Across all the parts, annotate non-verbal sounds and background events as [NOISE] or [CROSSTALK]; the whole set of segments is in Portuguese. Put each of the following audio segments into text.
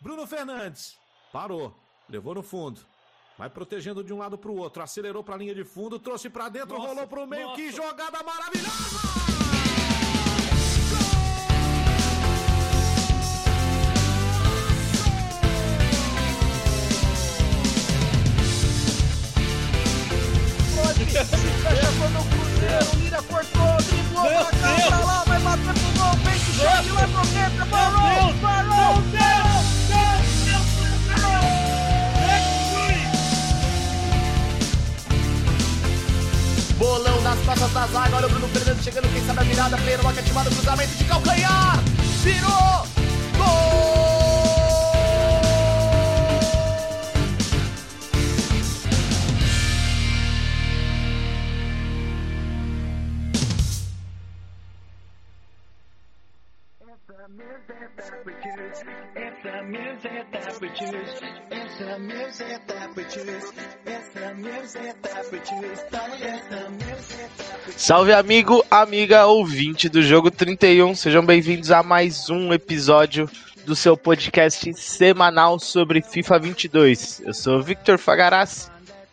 Bruno Fernandes. Parou. Levou no fundo. Vai protegendo de um lado para o outro. Acelerou para a linha de fundo. Trouxe para dentro. Nossa, rolou para o meio. Nossa. Que jogada maravilhosa! Cá, pra lá, vai bater pro gol, peito cheio, lá pro dentro, parou, parou, Bolão nas costas da zaga, olha o Bruno Fernandes chegando, quem sabe a virada, pleno, uma ativado, cruzamento de calcanhar, virou, gol! It's the music that we choose. It's the music that we choose. It's Salve amigo, amiga, ouvinte do Jogo 31. Sejam bem-vindos a mais um episódio do seu podcast semanal sobre FIFA 22. Eu sou Victor Fagaras.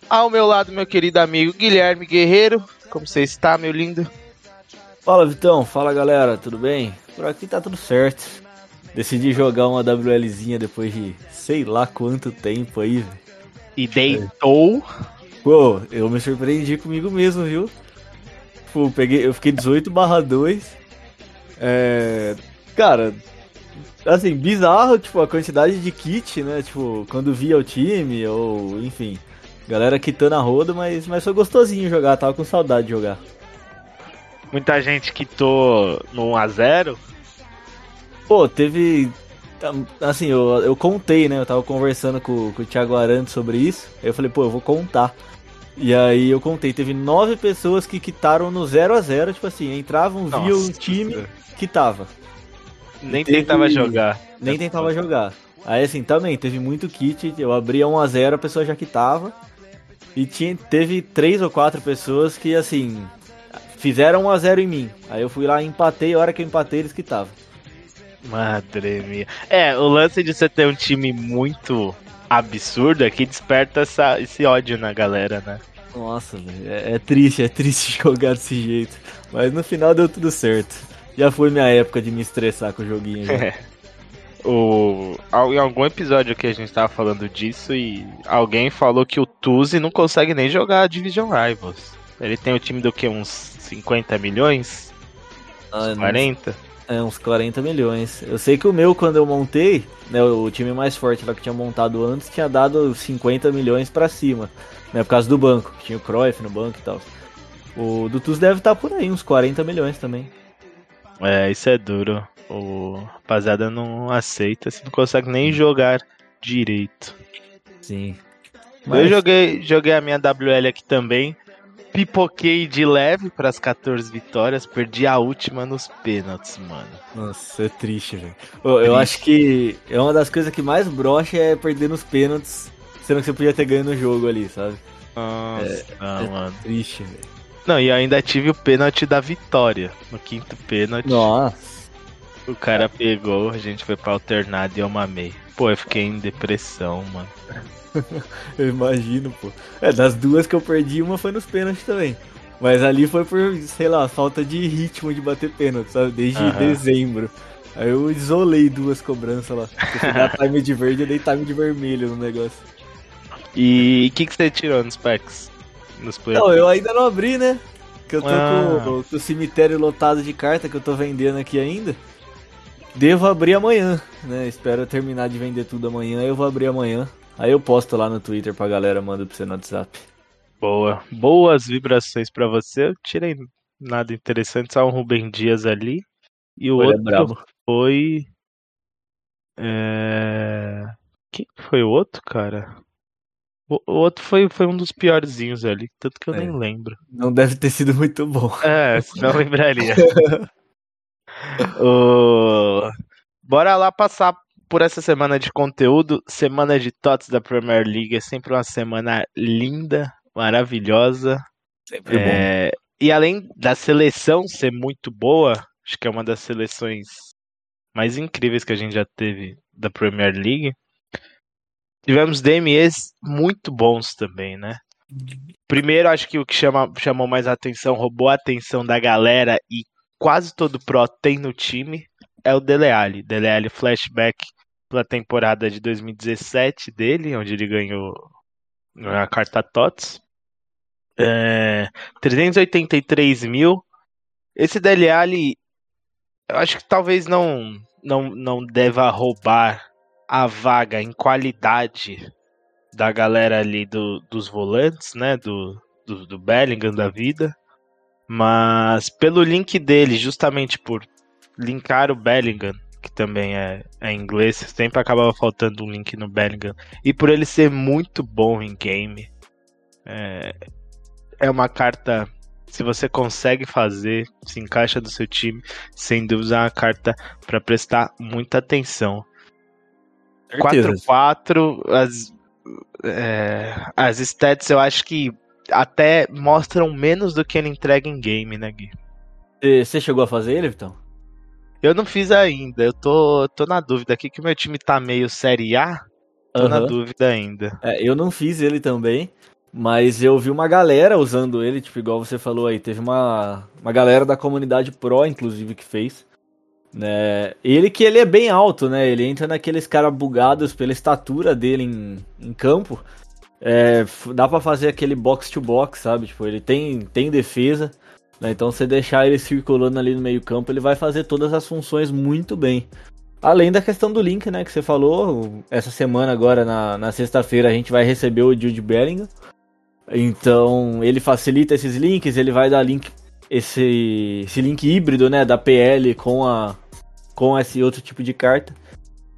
Ao meu lado, meu querido amigo Guilherme Guerreiro. Como você está, meu lindo? Fala, Vitão. Fala, galera. Tudo bem? Por aqui tá tudo certo. Decidi jogar uma WLzinha depois de sei lá quanto tempo aí, velho. E deitou. Pô, eu me surpreendi comigo mesmo, viu? Pô, peguei, eu fiquei 18 barra 2. É, cara, assim, bizarro, tipo, a quantidade de kit, né? Tipo, quando via o time, ou enfim, galera quitando a roda, mas, mas foi gostosinho jogar, tava com saudade de jogar. Muita gente quitou no 1x0 Pô, teve. Assim, eu, eu contei, né? Eu tava conversando com, com o Thiago Arantes sobre isso. Aí eu falei, pô, eu vou contar. E aí eu contei, teve nove pessoas que quitaram no 0 a 0 tipo assim, entravam, viam o time, quitava. Nem teve... tentava jogar. Nem tentava jogar. Aí assim, também, teve muito kit, eu abria 1 a 0 a pessoa já quitava. E tinha, teve três ou quatro pessoas que, assim, fizeram 1 a 0 em mim. Aí eu fui lá, empatei, a hora que eu empatei, eles quitavam. Madre minha. É, o lance de você ter um time muito absurdo é que desperta essa, esse ódio na galera, né? Nossa, é, é, triste, é triste [LAUGHS] jogar desse jeito. Mas no final deu tudo certo. Já foi minha época de me estressar com o joguinho. Já. [LAUGHS] O, em algum episódio que a gente tava falando disso e alguém falou que o Tuzi não consegue nem jogar Division Rivals. Ele tem o time do que? Uns 50 milhões? Ah, 40? É, uns 40 milhões. Eu sei que o meu, quando eu montei, né, o time mais forte lá que tinha montado antes, tinha dado 50 milhões para cima. Né, por causa do banco, que tinha o Cruyff no banco e tal. O do Tuz deve estar tá por aí, uns 40 milhões também. É, isso é duro. O rapaziada não aceita, você não consegue nem jogar direito. Sim. Mas... Eu joguei, joguei a minha WL aqui também pipoquei de leve para as 14 vitórias, perdi a última nos pênaltis, mano. Nossa, é triste, velho. Eu acho que é uma das coisas que mais brocha é perder nos pênaltis, sendo que você podia ter ganho no jogo ali, sabe? Nossa, é, não, é mano. triste, velho. Não, e ainda tive o pênalti da vitória. No quinto pênalti. Nossa. O cara pegou, a gente foi pra alternado e eu mamei. Pô, eu fiquei em depressão, mano. [LAUGHS] eu imagino, pô. É, das duas que eu perdi, uma foi nos pênaltis também. Mas ali foi por, sei lá, falta de ritmo de bater pênalti, sabe? Desde uhum. dezembro. Aí eu isolei duas cobranças lá. Se [LAUGHS] time de verde, eu dei time de vermelho no negócio. E o que, que você tirou nos packs? Nos não, eu ainda não abri, né? Que eu tô ah. com, com, o cemitério lotado de carta que eu tô vendendo aqui ainda. Devo abrir amanhã, né? Espero terminar de vender tudo amanhã, eu vou abrir amanhã. Aí eu posto lá no Twitter pra galera, mando pra você no WhatsApp. Boa. Boas vibrações pra você. Eu tirei nada interessante, só um Rubem Dias ali. E o Olha, outro é foi. É... Quem foi o outro, cara? O, outro foi, foi um dos piorzinhos ali, tanto que eu é. nem lembro. Não deve ter sido muito bom. É, não [LAUGHS] lembraria. [LAUGHS] o... Bora lá passar por essa semana de conteúdo, semana de TOTS da Premier League é sempre uma semana linda, maravilhosa. Sempre é, bom. E além da seleção ser muito boa, acho que é uma das seleções mais incríveis que a gente já teve da Premier League. Tivemos DMEs muito bons também, né? Primeiro, acho que o que chama, chamou mais atenção, roubou a atenção da galera e quase todo pro tem no time é o Dele Alli. Dele Alli flashback pela temporada de 2017 dele, onde ele ganhou a carta TOTS. É, 383 mil. Esse Dele Alli, eu acho que talvez não, não, não deva roubar a vaga em qualidade da galera ali do, dos volantes, né? Do, do, do Bellingham da vida. Mas pelo link dele, justamente por linkar o Bellingham, que também é, é inglês, sempre acabava faltando um link no Bellingham. E por ele ser muito bom em game, é, é uma carta. Se você consegue fazer, se encaixa do seu time, sem dúvida é uma carta para prestar muita atenção. 4-4, as, é, as stats eu acho que até mostram menos do que ele entrega em game, né, Gui? Você chegou a fazer ele, Vitão? Eu não fiz ainda, eu tô, tô na dúvida aqui que o meu time tá meio Série A, tô uhum. na dúvida ainda. É, eu não fiz ele também, mas eu vi uma galera usando ele, tipo, igual você falou aí, teve uma, uma galera da comunidade Pro, inclusive, que fez. Né? Ele que ele é bem alto, né? Ele entra naqueles caras bugados pela estatura dele em, em campo. É, dá para fazer aquele box to box, sabe? Tipo, ele tem, tem defesa. Né? Então, você deixar ele circulando ali no meio campo, ele vai fazer todas as funções muito bem. Além da questão do link, né? Que você falou. Essa semana, agora, na, na sexta-feira, a gente vai receber o Jude Bellingham. Então, ele facilita esses links, ele vai dar link esse, esse link híbrido, né, da PL com a com esse outro tipo de carta.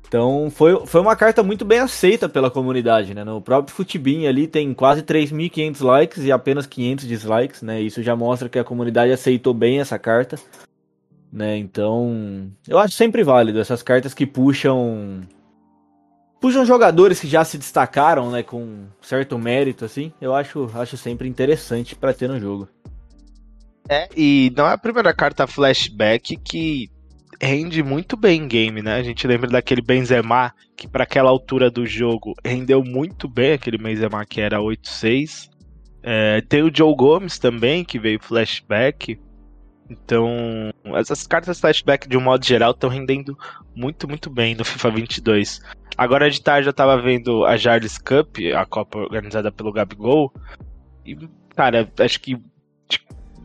Então foi, foi uma carta muito bem aceita pela comunidade, né? No próprio Futibin ali tem quase 3.500 likes e apenas 500 dislikes, né? Isso já mostra que a comunidade aceitou bem essa carta, né? Então eu acho sempre válido essas cartas que puxam puxam jogadores que já se destacaram, né? Com certo mérito, assim. Eu acho acho sempre interessante para ter no jogo. É, e não é a primeira carta flashback que rende muito bem em game, né? A gente lembra daquele Benzema, que para aquela altura do jogo rendeu muito bem, aquele Benzema que era 8-6. É, tem o Joe Gomes também, que veio flashback. Então, essas cartas flashback de um modo geral estão rendendo muito, muito bem no FIFA 22. Agora de tarde eu tava vendo a Jarvis Cup, a Copa organizada pelo Gabigol. E, cara, acho que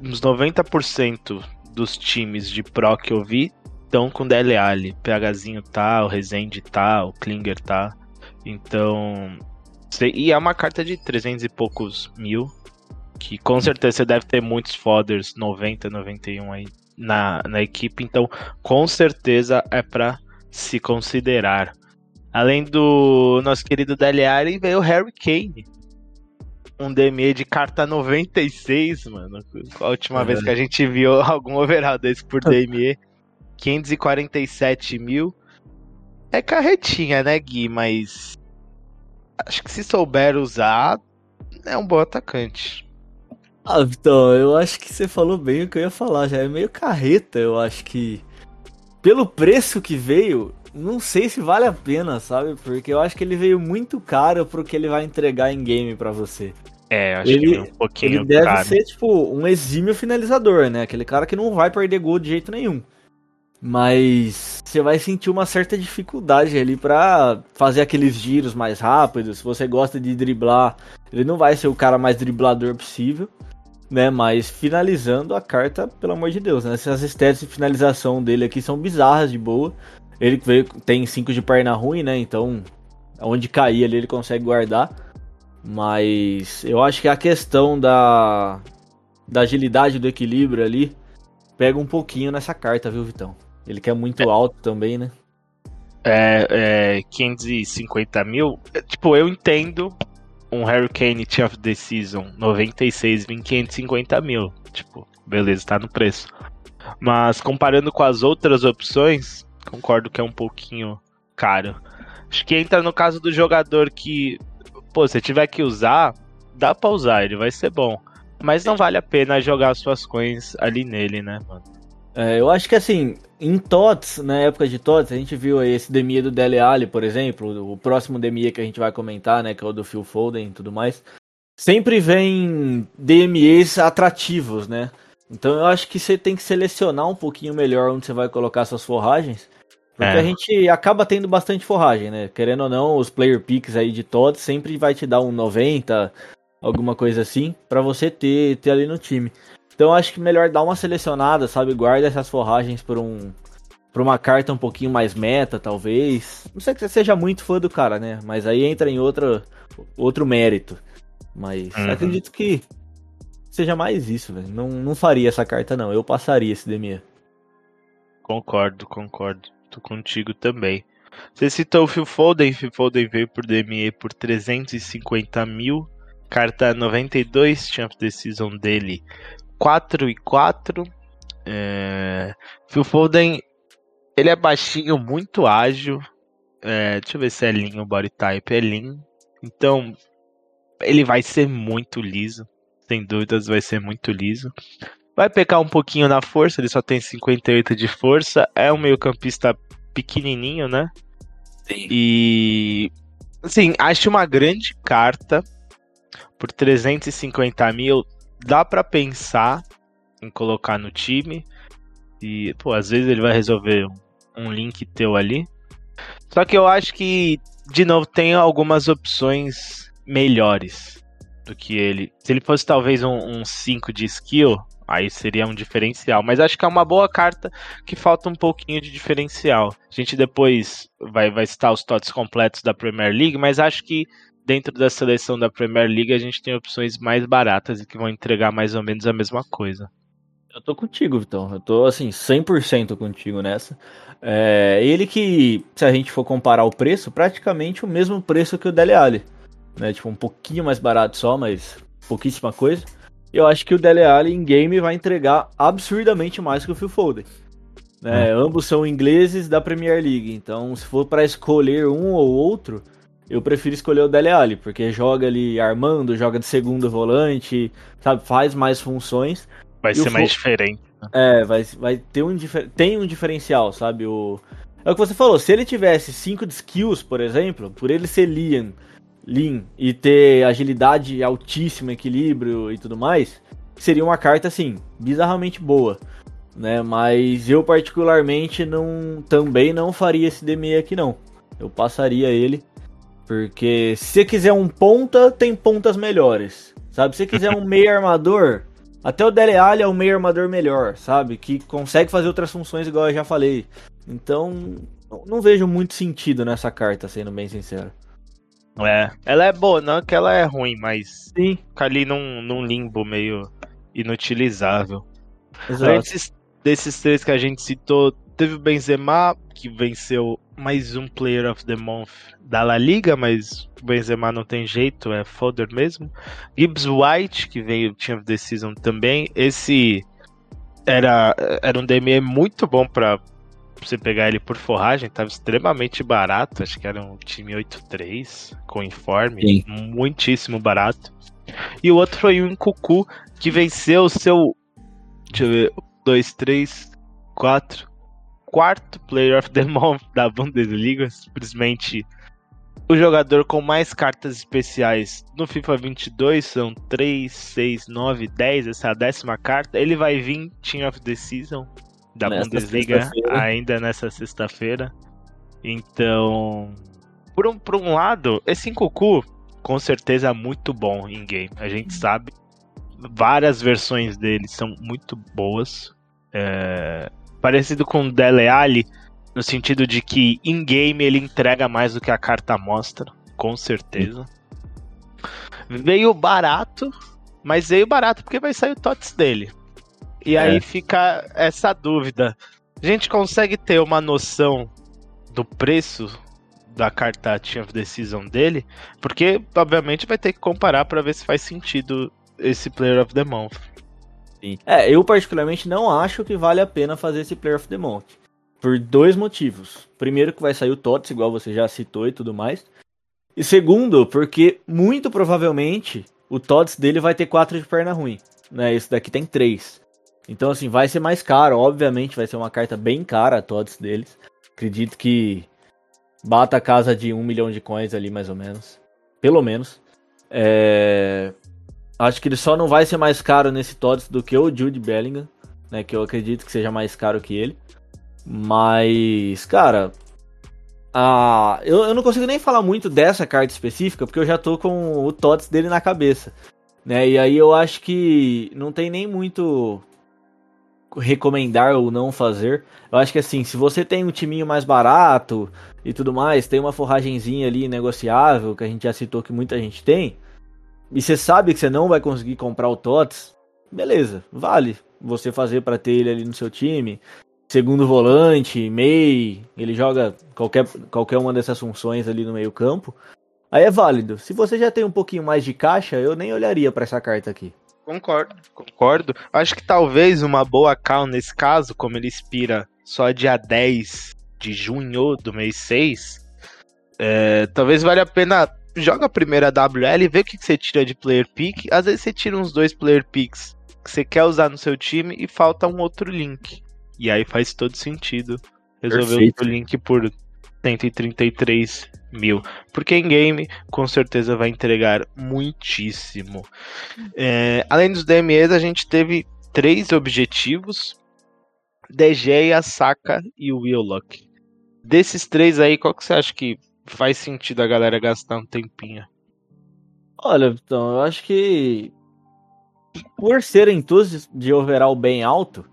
uns 90% dos times de Pro que eu vi estão com DL Ali. PHzinho tá, o Resende tá, o Klinger tá. Então. E é uma carta de 300 e poucos mil. Que com certeza você deve ter muitos foders 90, 91 aí na, na equipe. Então, com certeza é para se considerar. Além do nosso querido Dele veio o Harry Kane um DME de carta 96, mano. A última é. vez que a gente viu [LAUGHS] algum overall desse por DME, 547 mil. É carretinha, né, Gui? Mas. Acho que se souber usar, é um bom atacante. Ah, Vitão, eu acho que você falou bem o que eu ia falar. Já é meio carreta, eu acho que. Pelo preço que veio, não sei se vale a pena, sabe? Porque eu acho que ele veio muito caro pro que ele vai entregar em game para você. É, acho ele, que um pouquinho Ele deve caro. ser, tipo, um exímio finalizador, né? Aquele cara que não vai perder gol de jeito nenhum. Mas você vai sentir uma certa dificuldade ali para fazer aqueles giros mais rápidos. Se você gosta de driblar, ele não vai ser o cara mais driblador possível, né? Mas finalizando a carta, pelo amor de Deus, né? Essas stats de finalização dele aqui são bizarras de boa. Ele tem 5 de perna ruim, né? Então, onde cair ali ele consegue guardar. Mas eu acho que a questão da, da agilidade do equilíbrio ali pega um pouquinho nessa carta, viu, Vitão? Ele quer muito é. alto também, né? É, é 550 mil. É, tipo, eu entendo um Hurricane of the Season 96 em 550 mil. Tipo, beleza, tá no preço. Mas comparando com as outras opções, concordo que é um pouquinho caro. Acho que entra no caso do jogador que pô, se tiver que usar, dá pra usar, ele vai ser bom. Mas não vale a pena jogar suas coins ali nele, né, mano? É, eu acho que assim, em TOTS, na época de TOTS, a gente viu aí esse Demia do Dele Alli, por exemplo, o próximo Demia que a gente vai comentar, né, que é o do Phil Foden e tudo mais. Sempre vem DMEs atrativos, né? Então eu acho que você tem que selecionar um pouquinho melhor onde você vai colocar suas forragens. Porque É. a gente acaba tendo bastante forragem, né? Querendo ou não, os player picks aí de TOTS sempre vai te dar um 90, alguma coisa assim, pra você ter, ter ali no time. Então acho que melhor dar uma selecionada, sabe? Guarda essas forragens por um por uma carta um pouquinho mais meta, talvez. Não sei que você seja muito fã do cara, né? Mas aí entra em outro outro mérito. Mas Uhum. acredito que seja mais isso, velho. Não, não faria essa carta não. Eu passaria esse Demir. Concordo, concordo. Tô contigo também. Você citou o Phil Foden. Phil Foden veio por DME por 350 mil. Carta 92, Champ Season dele 4 e 4. É... Phil Foden, ele é baixinho, muito ágil. É, deixa eu ver se é Lean o body type. É Lean. Então, ele vai ser muito liso. Sem dúvidas, vai ser muito liso. Vai pecar um pouquinho na força, ele só tem 58 de força. É um meio-campista pequenininho, né? E. Assim, acho uma grande carta. Por 350 mil, dá pra pensar em colocar no time. E, pô, às vezes ele vai resolver um, um link teu ali. Só que eu acho que, de novo, tem algumas opções melhores do que ele. Se ele fosse talvez um 5 de skill, aí seria um diferencial. Mas acho que é uma boa carta que falta um pouquinho de diferencial. A gente depois vai, vai citar os TOTS completos da Premier League, mas acho que dentro da seleção da Premier League a gente tem opções mais baratas e que vão entregar mais ou menos a mesma coisa. Eu tô contigo, Vitão. Eu tô, assim, 100% contigo nessa. É, ele que, se a gente for comparar o preço, praticamente o mesmo preço que o Dele Alli. Né? Tipo, um pouquinho mais barato só, mas pouquíssima coisa. Eu acho que o Dele Alli em game vai entregar absurdamente mais que o Phil Foden. Né? Ambos são ingleses da Premier League, então se for para escolher um ou outro, eu prefiro escolher o Dele Alli, porque joga ali armando, joga de segundo volante, sabe, faz mais funções. Vai E ser mais Fo- diferente. É, vai, vai ter um difer- tem um diferencial, sabe? O é o que você falou. Se ele tivesse 5 de skills, por exemplo, por ele ser Liam, Lean e ter agilidade altíssima, equilíbrio e tudo mais, seria uma carta assim bizarramente boa, né? Mas eu particularmente não também não faria esse DME aqui não. Eu passaria ele porque se você quiser um ponta, tem pontas melhores. Sabe? Se você quiser um meio armador, até o Dele Alli é um meio armador melhor, sabe? Que consegue fazer outras funções igual eu já falei. Então, não- vejo muito sentido nessa carta, sendo bem sincero. É, ela é boa, não que ela é ruim, mas Sim, fica ali num, num limbo meio inutilizável. exato. Antes desses três que a gente citou, teve o Benzema, que venceu mais um Player of the Month da La Liga, mas o Benzema não tem jeito, é folder mesmo. Gibbs White, que veio Team of the Season também. Esse era, era um DME muito bom pra você pegar ele por forragem, tava extremamente barato, acho que era um time 8-3 com informe, Sim. muitíssimo barato. E o outro foi o Nkuku, que venceu o seu. Deixa eu ver. 2, 3, 4. Quarto Player of the [LAUGHS] Month da Bundesliga. Simplesmente o jogador com mais cartas especiais no FIFA 22. São 3, 6, 9, 10. Essa é a décima carta. Ele vai vir Team of the Season da Nessa Bundesliga ainda nessa sexta-feira. Então, por um, por um lado, esse Nkuku com certeza é muito bom em game. A gente sabe. Várias versões dele são muito boas. É, parecido com o Dele Alli, no sentido de que em game ele entrega mais do que a carta mostra, com certeza. Veio barato, mas veio barato porque vai sair o TOTS dele. E aí fica essa dúvida. A gente consegue ter uma noção do preço da carta Team of Season dele? Porque, obviamente, vai ter que comparar para ver se faz sentido esse Player of the Month. É, eu particularmente não acho que vale a pena fazer esse Player of the Month. Por dois motivos. Primeiro que vai sair o TOTS, igual você já citou e tudo mais. E segundo, porque muito provavelmente o TOTS dele vai ter quatro de perna ruim. Né? Esse daqui tem três. Então, assim, vai ser mais caro. Obviamente, vai ser uma carta bem cara a todos deles. Acredito que bata a casa de um milhão de coins ali, mais ou menos. Pelo menos. É... Acho que ele só não vai ser mais caro nesse TOTS do que o Jude Bellingham, né? Que eu acredito que seja mais caro que ele. Mas, cara, ah, eu, eu não consigo nem falar muito dessa carta específica, porque eu já tô com o TOTS dele na cabeça. Né? E aí eu acho que não tem nem muito recomendar ou não fazer. Eu acho que assim, se você tem um timinho mais barato e tudo mais, tem uma forragenzinha ali negociável, que a gente já citou que muita gente tem, e você sabe que você não vai conseguir comprar o TOTS, beleza, vale você fazer para ter ele ali no seu time. Segundo volante, MEI, ele joga qualquer, qualquer uma dessas funções ali no meio campo. Aí é válido. Se você já tem um pouquinho mais de caixa, eu nem olharia para essa carta aqui. Concordo, concordo. Acho que talvez uma boa call nesse caso, como ele expira só dia 10 de junho do mês 6, é, talvez valha a pena joga a primeira WL e vê o que, que você tira de player pick. Às vezes você tira uns dois player picks que você quer usar no seu time e falta um outro link. E aí faz todo sentido resolver Perfeito. o link por 133 mil. Porque em game, com certeza vai entregar muitíssimo. É, além dos DMEs, a gente teve três objetivos: DG, a Saka e o Willock. Desses três aí, qual que você acha que faz sentido a galera gastar um tempinho? Olha, então, eu acho que por serem todos de overall bem alto,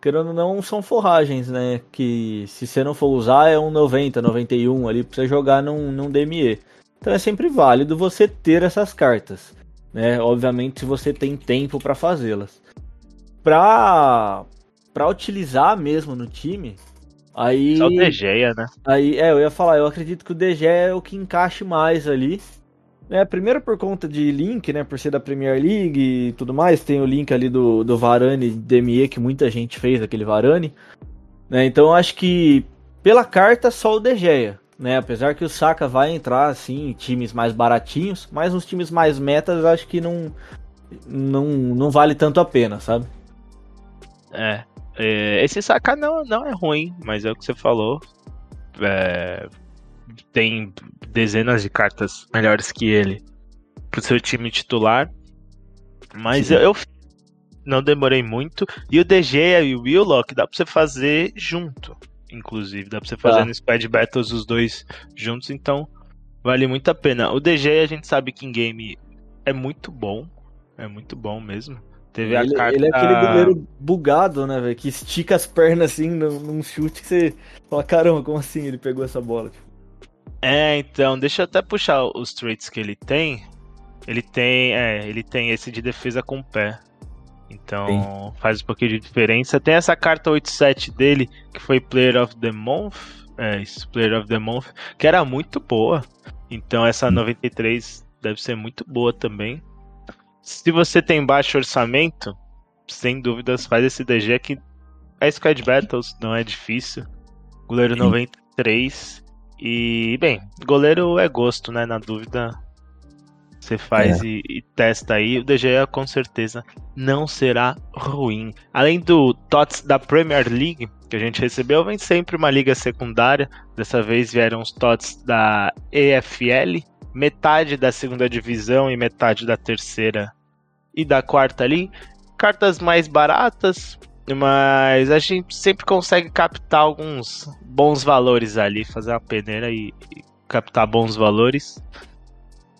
querendo ou não, são forragens, né? Que se você não for usar é um 90, 91 ali pra você jogar num, num DME. Então é sempre válido você ter essas cartas, né? Obviamente se você tem tempo para fazê-las. Pra, pra utilizar mesmo no time, aí... Só o Degeia, né? Aí, é, eu ia falar, eu acredito que o DG é o que encaixe mais ali. Né, primeiro por conta de link, né? Por ser da Premier League e tudo mais. Tem o link ali do, do Varane DME, que muita gente fez, aquele Varane. Né, então eu acho que pela carta só o De Gea, né? Apesar que o Saka vai entrar assim em times mais baratinhos, mas nos times mais metas eu acho que não, não, não vale tanto a pena, sabe? É. é, esse Saka não, não é ruim, mas é o que você falou. É, tem dezenas de cartas melhores que ele pro seu time titular. Mas Sim. eu, eu não demorei muito. E o DG e o Willock dá pra você fazer junto. Inclusive, dá pra você fazer Tá. no Squad Battles os dois juntos, então vale muito a pena. O DG a gente sabe que em game é muito bom. É muito bom mesmo. Teve a Ele, carta. ele é aquele goleiro bugado, né, velho? Que estica as pernas assim num, num chute que você fala, caramba, como assim ele pegou essa bola? É, então, deixa eu até puxar os traits que ele tem. Ele tem, é, ele tem esse de defesa com o pé. Então, faz um pouquinho de diferença. Tem essa carta 87 dele, que foi Player of the Month. É, isso, Player of the Month, que era muito boa. Então, essa 93 deve ser muito boa também. Se você tem baixo orçamento, sem dúvidas, faz esse DG que é Squad Battles, não é difícil. Goleiro Sim. 93. E, bem, goleiro é gosto, né? Na dúvida, você faz e, e testa aí. O DG com certeza não será ruim. Além do TOTS da Premier League, que a gente recebeu, vem sempre uma liga secundária. Dessa vez vieram os TOTS da EFL, metade da segunda divisão e metade da terceira e da quarta ali. Cartas mais baratas, mas a gente sempre consegue captar alguns bons valores ali, fazer uma peneira e, e captar bons valores.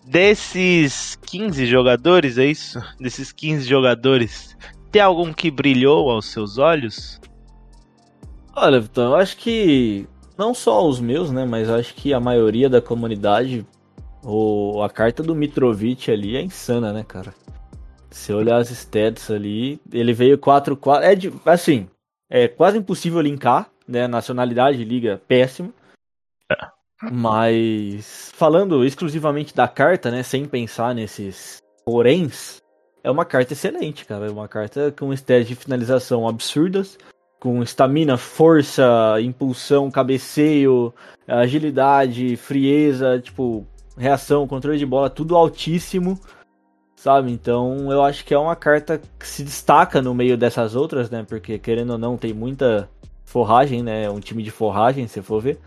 Desses 15 jogadores, é isso? Desses 15 jogadores, tem algum que brilhou aos seus olhos? Olha, Vitão, eu acho que não só os meus, né, mas acho que a maioria da comunidade, o, a carta do Mitrovic ali é insana, né, cara? Se olhar as stats ali, ele veio 4-4, é de, assim, é quase impossível linkar, né, nacionalidade, liga péssimo. Mas falando exclusivamente da carta, né, sem pensar nesses poréns, é uma carta excelente, cara, é uma carta com stats de finalização absurdas, com estamina, força, impulsão, cabeceio, agilidade, frieza, tipo, reação, controle de bola, tudo altíssimo. sabe? Então eu acho que é uma carta que se destaca no meio dessas outras, né? Porque querendo ou não, tem muita forragem, né? É um time de forragem, se for ver.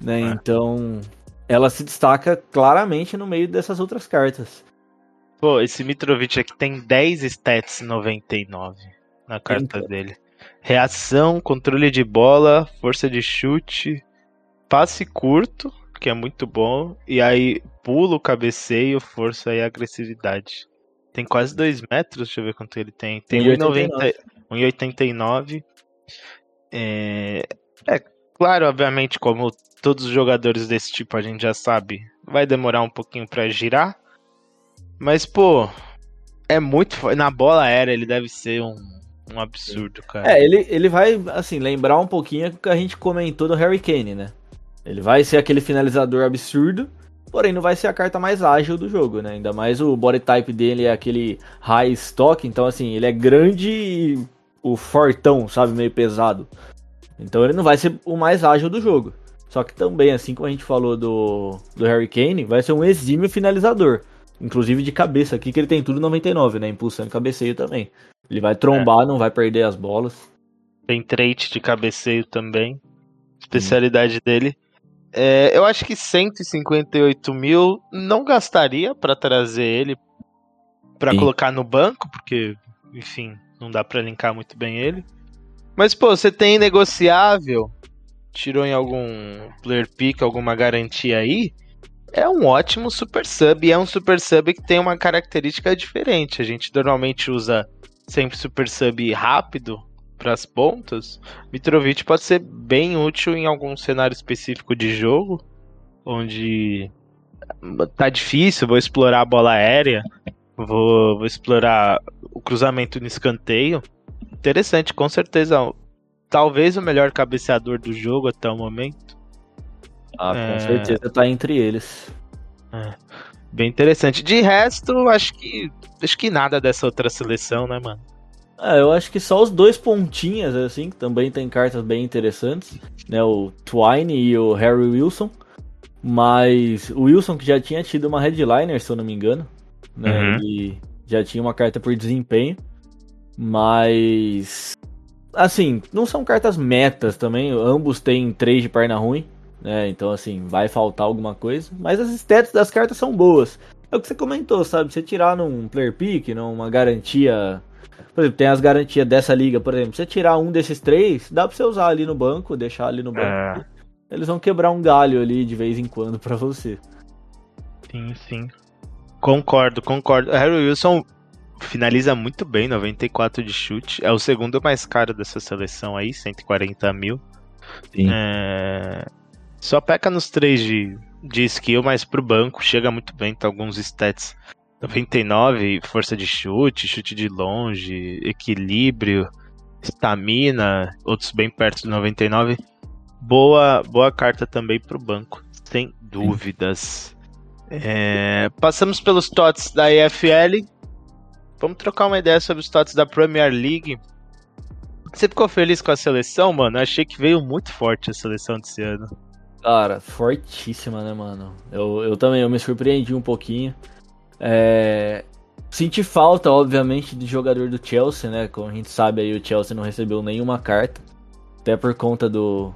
Né? É. Então ela se destaca claramente no meio dessas outras cartas. Pô, esse Mitrovic aqui tem 10 stats 99 na carta Então. dele. Reação, controle de bola, força de chute, passe curto, que é muito bom, e aí pulo, cabeceio, força e agressividade. Tem quase 2 metros, deixa eu ver quanto ele tem. Tem 1,90 1,89. É... é claro, obviamente, como todos os jogadores desse tipo a gente já sabe, vai demorar um pouquinho pra girar. Mas, pô, é muito. Na bola aérea ele deve ser um, um absurdo, cara. É, ele, ele vai, assim, lembrar um pouquinho o que a gente comentou do Harry Kane, né? Ele vai ser aquele finalizador absurdo, porém não vai ser a carta mais ágil do jogo, né? Ainda mais o body type dele é aquele high stock, então assim, ele é grande e o fortão, sabe? Meio pesado. Então ele não vai ser o mais ágil do jogo. Só que também, assim como a gente falou do, do Harry Kane, vai ser um exímio finalizador. Inclusive de cabeça aqui, que ele tem tudo 99, né? Impulsando e cabeceio também. Ele vai trombar, não vai perder as bolas. Tem trait de cabeceio também. Especialidade dele. É, eu acho que 158 mil não gastaria pra trazer ele pra Sim. colocar no banco, porque, enfim, não dá pra linkar muito bem ele. Mas, pô, você tem negociável, tirou em algum player pick, alguma garantia aí, é um ótimo super sub. E é um super sub que tem uma característica diferente. A gente normalmente usa sempre super sub rápido para as pontas. Mitrovic pode ser bem útil em algum cenário específico de jogo, onde tá difícil, vou explorar a bola aérea, vou, vou explorar o cruzamento no escanteio. Interessante, com certeza. Talvez o melhor cabeceador do jogo até o momento. Ah, com É. certeza tá entre eles. Bem interessante. De resto, acho que acho que nada dessa outra seleção, né, mano? Ah, eu acho que só os dois pontinhas, assim, que também tem cartas bem interessantes, né? O Twine e o Harry Wilson. Mas o Wilson, que já tinha tido uma headliner, se eu não me engano, né? Uhum. Ele já tinha uma carta por desempenho. Mas. Assim, não são cartas metas também. Ambos têm 3 de perna ruim, né? Então, assim, vai faltar alguma coisa. Mas as stats das cartas são boas. É o que você comentou, sabe? Você tirar num player pick, numa garantia. Por exemplo, tem as garantias dessa liga, por exemplo. Você tirar um desses três, dá pra você usar ali no banco, deixar ali no banco. É. Eles vão quebrar um galho ali de vez em quando pra você. Sim, sim. Concordo, concordo. Harry Wilson finaliza muito bem, 94 de chute. É o segundo mais caro dessa seleção aí, 140 mil. Sim. É, Só peca nos três de, de skill, mas pro banco chega muito bem, tem alguns stats. 99, força de chute, chute de longe, equilíbrio, estamina, outros bem perto do 99. Boa, boa carta também pro banco, sem dúvidas. É, passamos pelos TOTS da EFL. Vamos trocar uma ideia sobre os TOTS da Premier League. Você ficou feliz com a seleção, mano? Eu achei que veio muito forte a seleção desse ano. Cara, fortíssima, né, mano? Eu, eu também, eu me surpreendi um pouquinho. É... Senti falta, obviamente, de jogador do Chelsea, né? Como a gente sabe aí, o Chelsea não recebeu nenhuma carta. Até por conta do.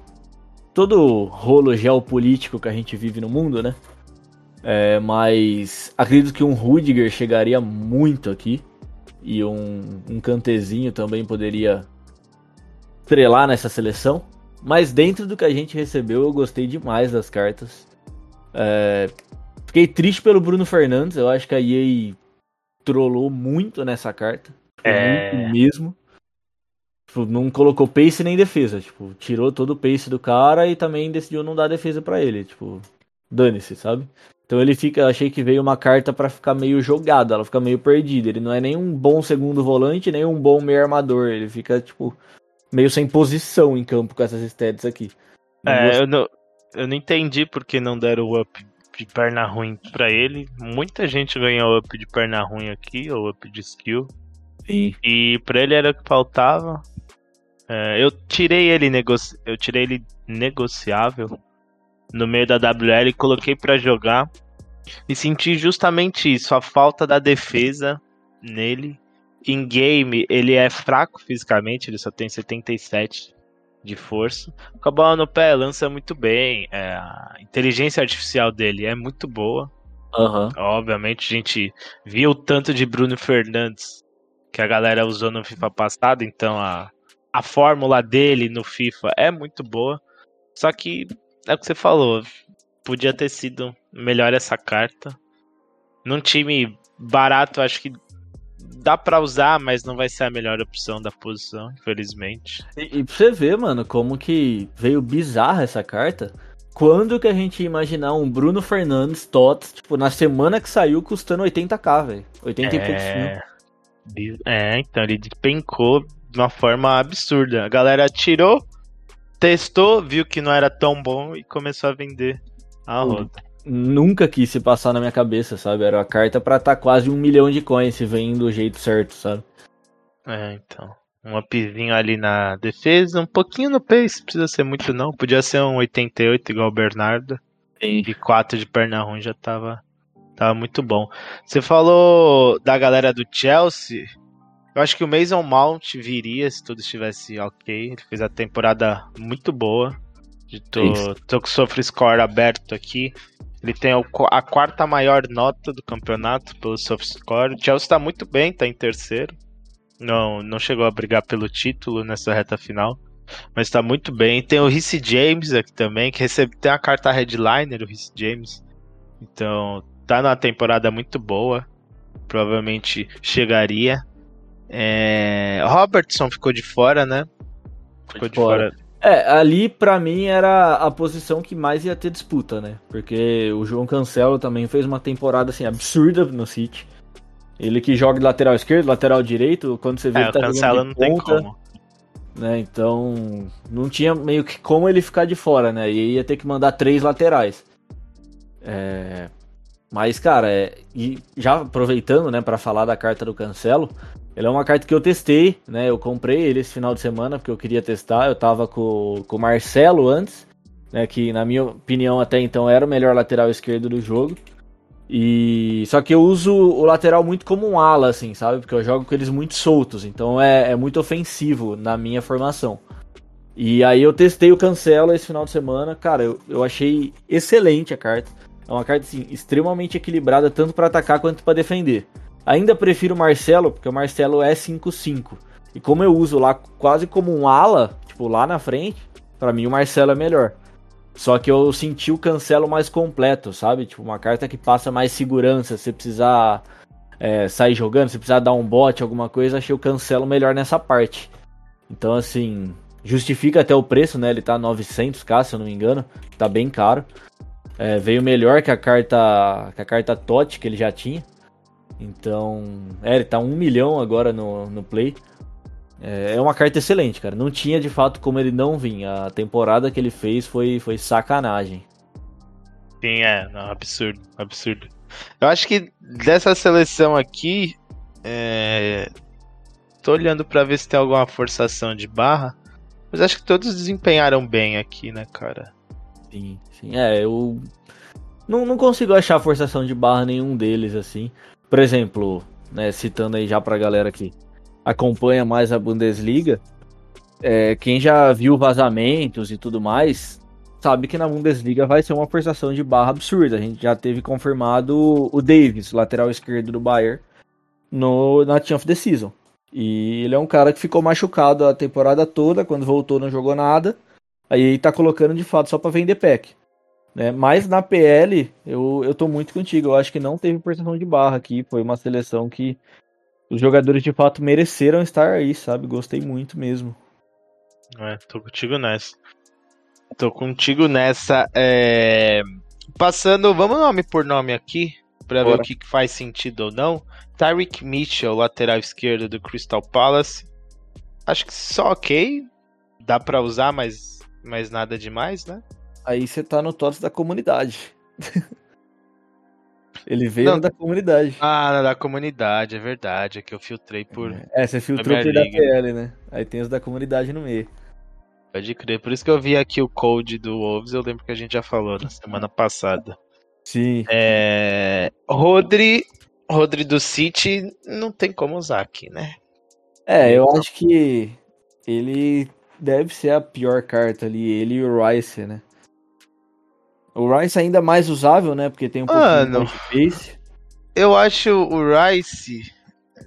Todo o rolo geopolítico que a gente vive no mundo, né? É, mas acredito que um Rudiger chegaria muito aqui. E um, um cantezinho também poderia estrelar nessa seleção. Mas dentro do que a gente recebeu, eu gostei demais das cartas. É, Fiquei triste pelo Bruno Fernandes. Eu acho que a EA trollou muito nessa carta. É. Muito mesmo. Tipo, não colocou pace nem defesa. Tipo, tirou todo o pace do cara e também decidiu não dar defesa pra ele. Tipo, dane-se, sabe? Então ele fica. Achei que veio uma carta pra ficar meio jogada. Ela fica meio perdida. Ele não é nem um bom segundo volante, nem um bom meio armador. Ele fica, tipo, meio sem posição em campo com essas stats aqui. Não É, gostei. eu não, eu não entendi porque não deram o up de perna ruim pra ele. Muita gente ganhou up de perna ruim aqui, ou up de skill. Sim. E pra ele era o que faltava. É, eu tirei ele negoci... eu tirei ele negociável no meio da WL e coloquei pra jogar. E senti justamente isso, a falta da defesa nele. Em game, ele é fraco fisicamente, ele só tem 77 de força. Com a bola no pé, lança muito bem. é, a inteligência artificial dele é muito boa. Aham. Obviamente, a gente viu o tanto de Bruno Fernandes que a galera usou no FIFA passado, então a, a fórmula dele no FIFA é muito boa. Só que é o que você falou, podia ter sido melhor essa carta. Num time barato, acho que dá pra usar, mas não vai ser a melhor opção da posição, infelizmente. E, e pra você ver, mano, como que veio bizarra essa carta. Quando que a gente ia imaginar um Bruno Fernandes TOTS, tipo, na semana que saiu, custando 80k, velho? 80 e poucos mil. É, é, então ele despencou de uma forma absurda. A galera tirou, testou, viu que não era tão bom e começou a vender a roda. Nunca quis se passar na minha cabeça, sabe? Era a carta pra tá quase um milhão de coins se vem do jeito certo, sabe? É, então. Um upzinho ali na defesa, um pouquinho no pace, precisa ser muito não. Podia ser um 88 igual o Bernardo. E 4 de perna ruim já tava, tava muito bom. Você falou da galera do Chelsea. Eu acho que o Mason Mount viria se tudo estivesse ok. Ele fez a temporada muito boa. Tô, tô com o Sofre Score aberto aqui. Ele tem a quarta maior nota do campeonato pelo Soft Score. O Chelsea tá muito bem, tá em terceiro. Não, não chegou a brigar pelo título nessa reta final. Mas tá muito bem. Tem o Reece James aqui também, que recebe, tem a carta headliner, o Reece James. Então, tá numa temporada muito boa. Provavelmente chegaria. É, Robertson ficou de fora, né? Ficou de fora. É, ali pra mim era a posição que mais ia ter disputa, né? Porque o João Cancelo também fez uma temporada assim absurda no City. Ele que joga de lateral esquerdo, lateral direito, quando você vê É, ele o tá Cancelo não de tem ponta, como. né? Então, não tinha meio que como ele ficar de fora, né? E ia ter que mandar três laterais. É, Mas, cara, é... e já aproveitando, né, para falar da carta do Cancelo, ele é uma carta que eu testei, né? Eu comprei ele esse final de semana porque eu queria testar. Eu tava com, com o Marcelo antes, né? Que na minha opinião até então era o melhor lateral esquerdo do jogo. E só que eu uso o lateral muito como um ala, assim, sabe? Porque eu jogo com eles muito soltos, então é, é muito ofensivo na minha formação. E aí eu testei o Cancelo esse final de semana, cara, eu, eu achei excelente a carta. É uma carta assim, extremamente equilibrada tanto para atacar quanto para defender. Ainda prefiro o Marcelo, porque o Marcelo é 5-5. E como eu uso lá quase como um ala, tipo lá na frente, pra mim o Marcelo é melhor. Só que eu senti o cancelo mais completo, sabe? Tipo, uma carta que passa mais segurança. Se precisar é, sair jogando, se precisar dar um bote, alguma coisa, achei o cancelo melhor nessa parte. Então, assim, justifica até o preço, né? Ele tá 900k, se eu não me engano. Tá bem caro. É, veio melhor que a carta que a carta TOT que ele já tinha. Então, é, ele tá 1 milhão agora no, no Play. É, é uma carta excelente, cara. Não tinha de fato como ele não vir. A temporada que ele fez foi, foi sacanagem. Sim, é, não, absurdo, absurdo. Eu acho que dessa seleção aqui, é... tô olhando pra ver se tem alguma forçação de barra, mas acho que todos desempenharam bem aqui, né, cara? Sim, sim. É, eu não, não consigo achar forçação de barra nenhum deles, assim. Por exemplo, né, citando aí já pra galera que acompanha mais a Bundesliga, é, quem já viu vazamentos e tudo mais, sabe que na Bundesliga vai ser uma forçação de barra absurda. A gente já teve confirmado o Davis, lateral esquerdo do Bayern, no, na of the Season. E ele é um cara que ficou machucado a temporada toda, quando voltou não jogou nada. Aí tá colocando de fato só pra vender pack. Né? Mas na PL, eu, eu tô muito contigo. Eu acho que não teve forçação de barra aqui. Foi uma seleção que os jogadores de fato mereceram estar aí, sabe? Gostei muito mesmo. É, tô contigo nessa. Tô contigo nessa. É... Passando, vamos nome por nome aqui, pra ver o que, que faz sentido ou não. Tyreek Mitchell, lateral esquerdo do Crystal Palace. Acho que só ok. Dá pra usar, mas, mas nada demais, né? Aí você tá no TOTS da comunidade. [LAUGHS] Ele veio Não. da comunidade. Ah, da comunidade, é verdade. É que eu filtrei por. É, você filtrou por da. PL, né? Aí tem os da comunidade no meio. Pode crer. Por isso que eu vi aqui o code do Wolves. Eu lembro que a gente já falou na semana passada. Sim. É... Rodri, Rodri do City não tem como usar aqui, né? É, eu acho que ele deve ser a pior carta ali, ele e o Rice, né? O Rice ainda mais usável, né? Porque tem um Mano. mais de pace. Eu acho o Rice.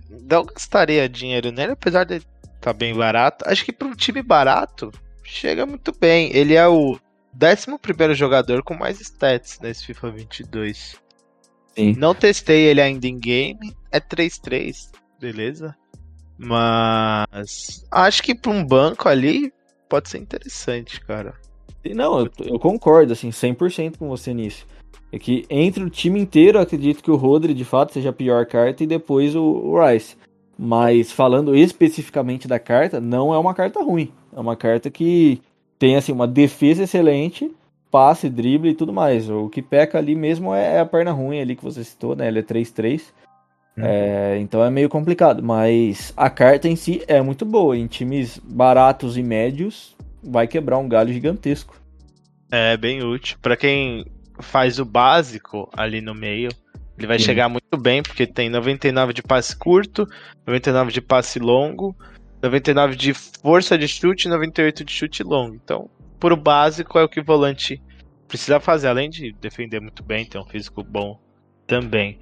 Não gastaria dinheiro nele, apesar de estar bem barato. Acho que para um time barato, chega muito bem. Ele é o 11 jogador com mais stats nesse FIFA 22. Sim. Não testei ele ainda em game. É 3-3, beleza? Mas acho que para um banco ali pode ser interessante, cara. Não, eu, eu concordo, assim, 100% com você nisso. É que entre o time inteiro, eu acredito que o Rodri, de fato, seja a pior carta e depois o, o Rice. Mas falando especificamente da carta, não é uma carta ruim. É uma carta que tem, assim, uma defesa excelente, passe, drible e tudo mais. O que peca ali mesmo é a perna ruim ali que você citou, né? Ele é 3-3. É, então é meio complicado, mas a carta em si é muito boa. Em times baratos e médios, vai quebrar um galho gigantesco. É bem útil. Pra quem faz o básico ali no meio, ele vai Sim. chegar muito bem, porque tem 99 de passe curto, 99 de passe longo, 99 de força de chute e 98 de chute longo. Então, por o básico é o que o volante precisa fazer, além de defender muito bem, ter um físico bom também.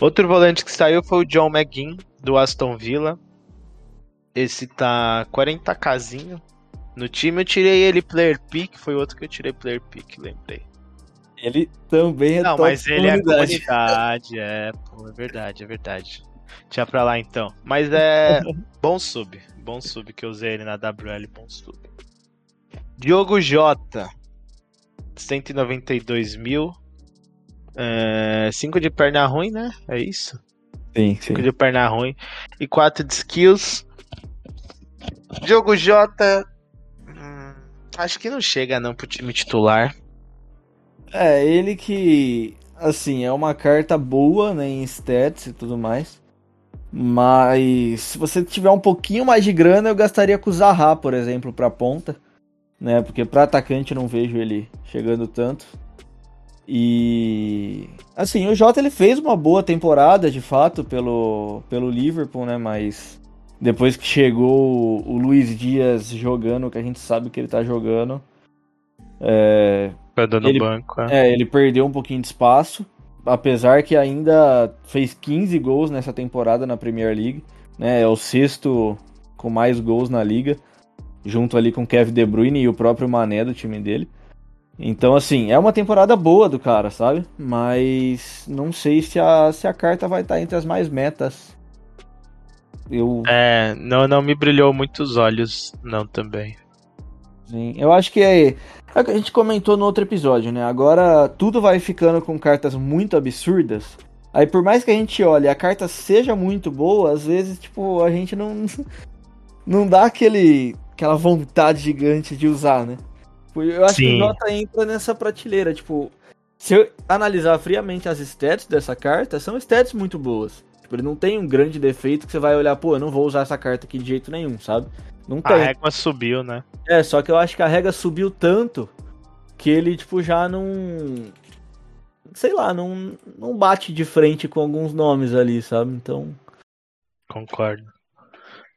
Outro volante que saiu foi o John McGinn, do Aston Villa. Esse tá 40 casinho no time. Eu tirei ele player pick, foi outro que eu tirei player pick, lembrei. Ele também é Não, mas ele é comunidade. comunidade, é, pô, é verdade, é verdade. Tinha pra lá então. Mas é [LAUGHS] bom sub, bom sub que eu usei ele na WL, bom sub. Diogo Jota, 192 mil. 5 de perna ruim, né? É isso? Sim. 5 de perna ruim. E 4 de skills. Diogo Jota. Acho que não chega não pro time titular. É, ele que, assim, é uma carta boa, né, em stats e tudo mais. Mas se você tiver um pouquinho mais de grana, eu gastaria com o Zaha, por exemplo, pra ponta, né? Porque pra atacante eu não vejo ele chegando tanto. E assim, o Jota ele fez uma boa temporada, de fato, pelo pelo Liverpool, né, mas depois que chegou o Luiz Dias jogando, que a gente sabe que ele tá jogando, é, Ele- banco. é. é, ele perdeu um pouquinho de espaço, apesar que ainda fez 15 gols nessa temporada na Premier League, né? É o sexto com mais gols na liga, junto ali com Kevin De Bruyne e o próprio Mané do time dele. Então, assim, é uma temporada boa do cara, sabe? Mas não sei se a, se a carta vai estar entre as mais metas. Eu, É, não, não me brilhou muito os olhos, não, também. Sim, eu acho que é, é o que a gente comentou no outro episódio, né? Agora tudo vai ficando com cartas muito absurdas. Aí por mais que a gente olhe, a carta seja muito boa, às vezes, tipo, a gente não [LAUGHS] não dá aquele aquela vontade gigante de usar, né? Eu acho que Sim. o Jota entra nessa prateleira, tipo, se eu analisar friamente as stats dessa carta, são stats muito boas. Tipo, ele não tem um grande defeito que você vai olhar, pô, eu não vou usar essa carta aqui de jeito nenhum, sabe? Não A tem. régua subiu, né? É, só que eu acho que a rega subiu tanto que ele, tipo, já não. Sei lá, não, não bate de frente com alguns nomes ali, sabe? Então. Concordo.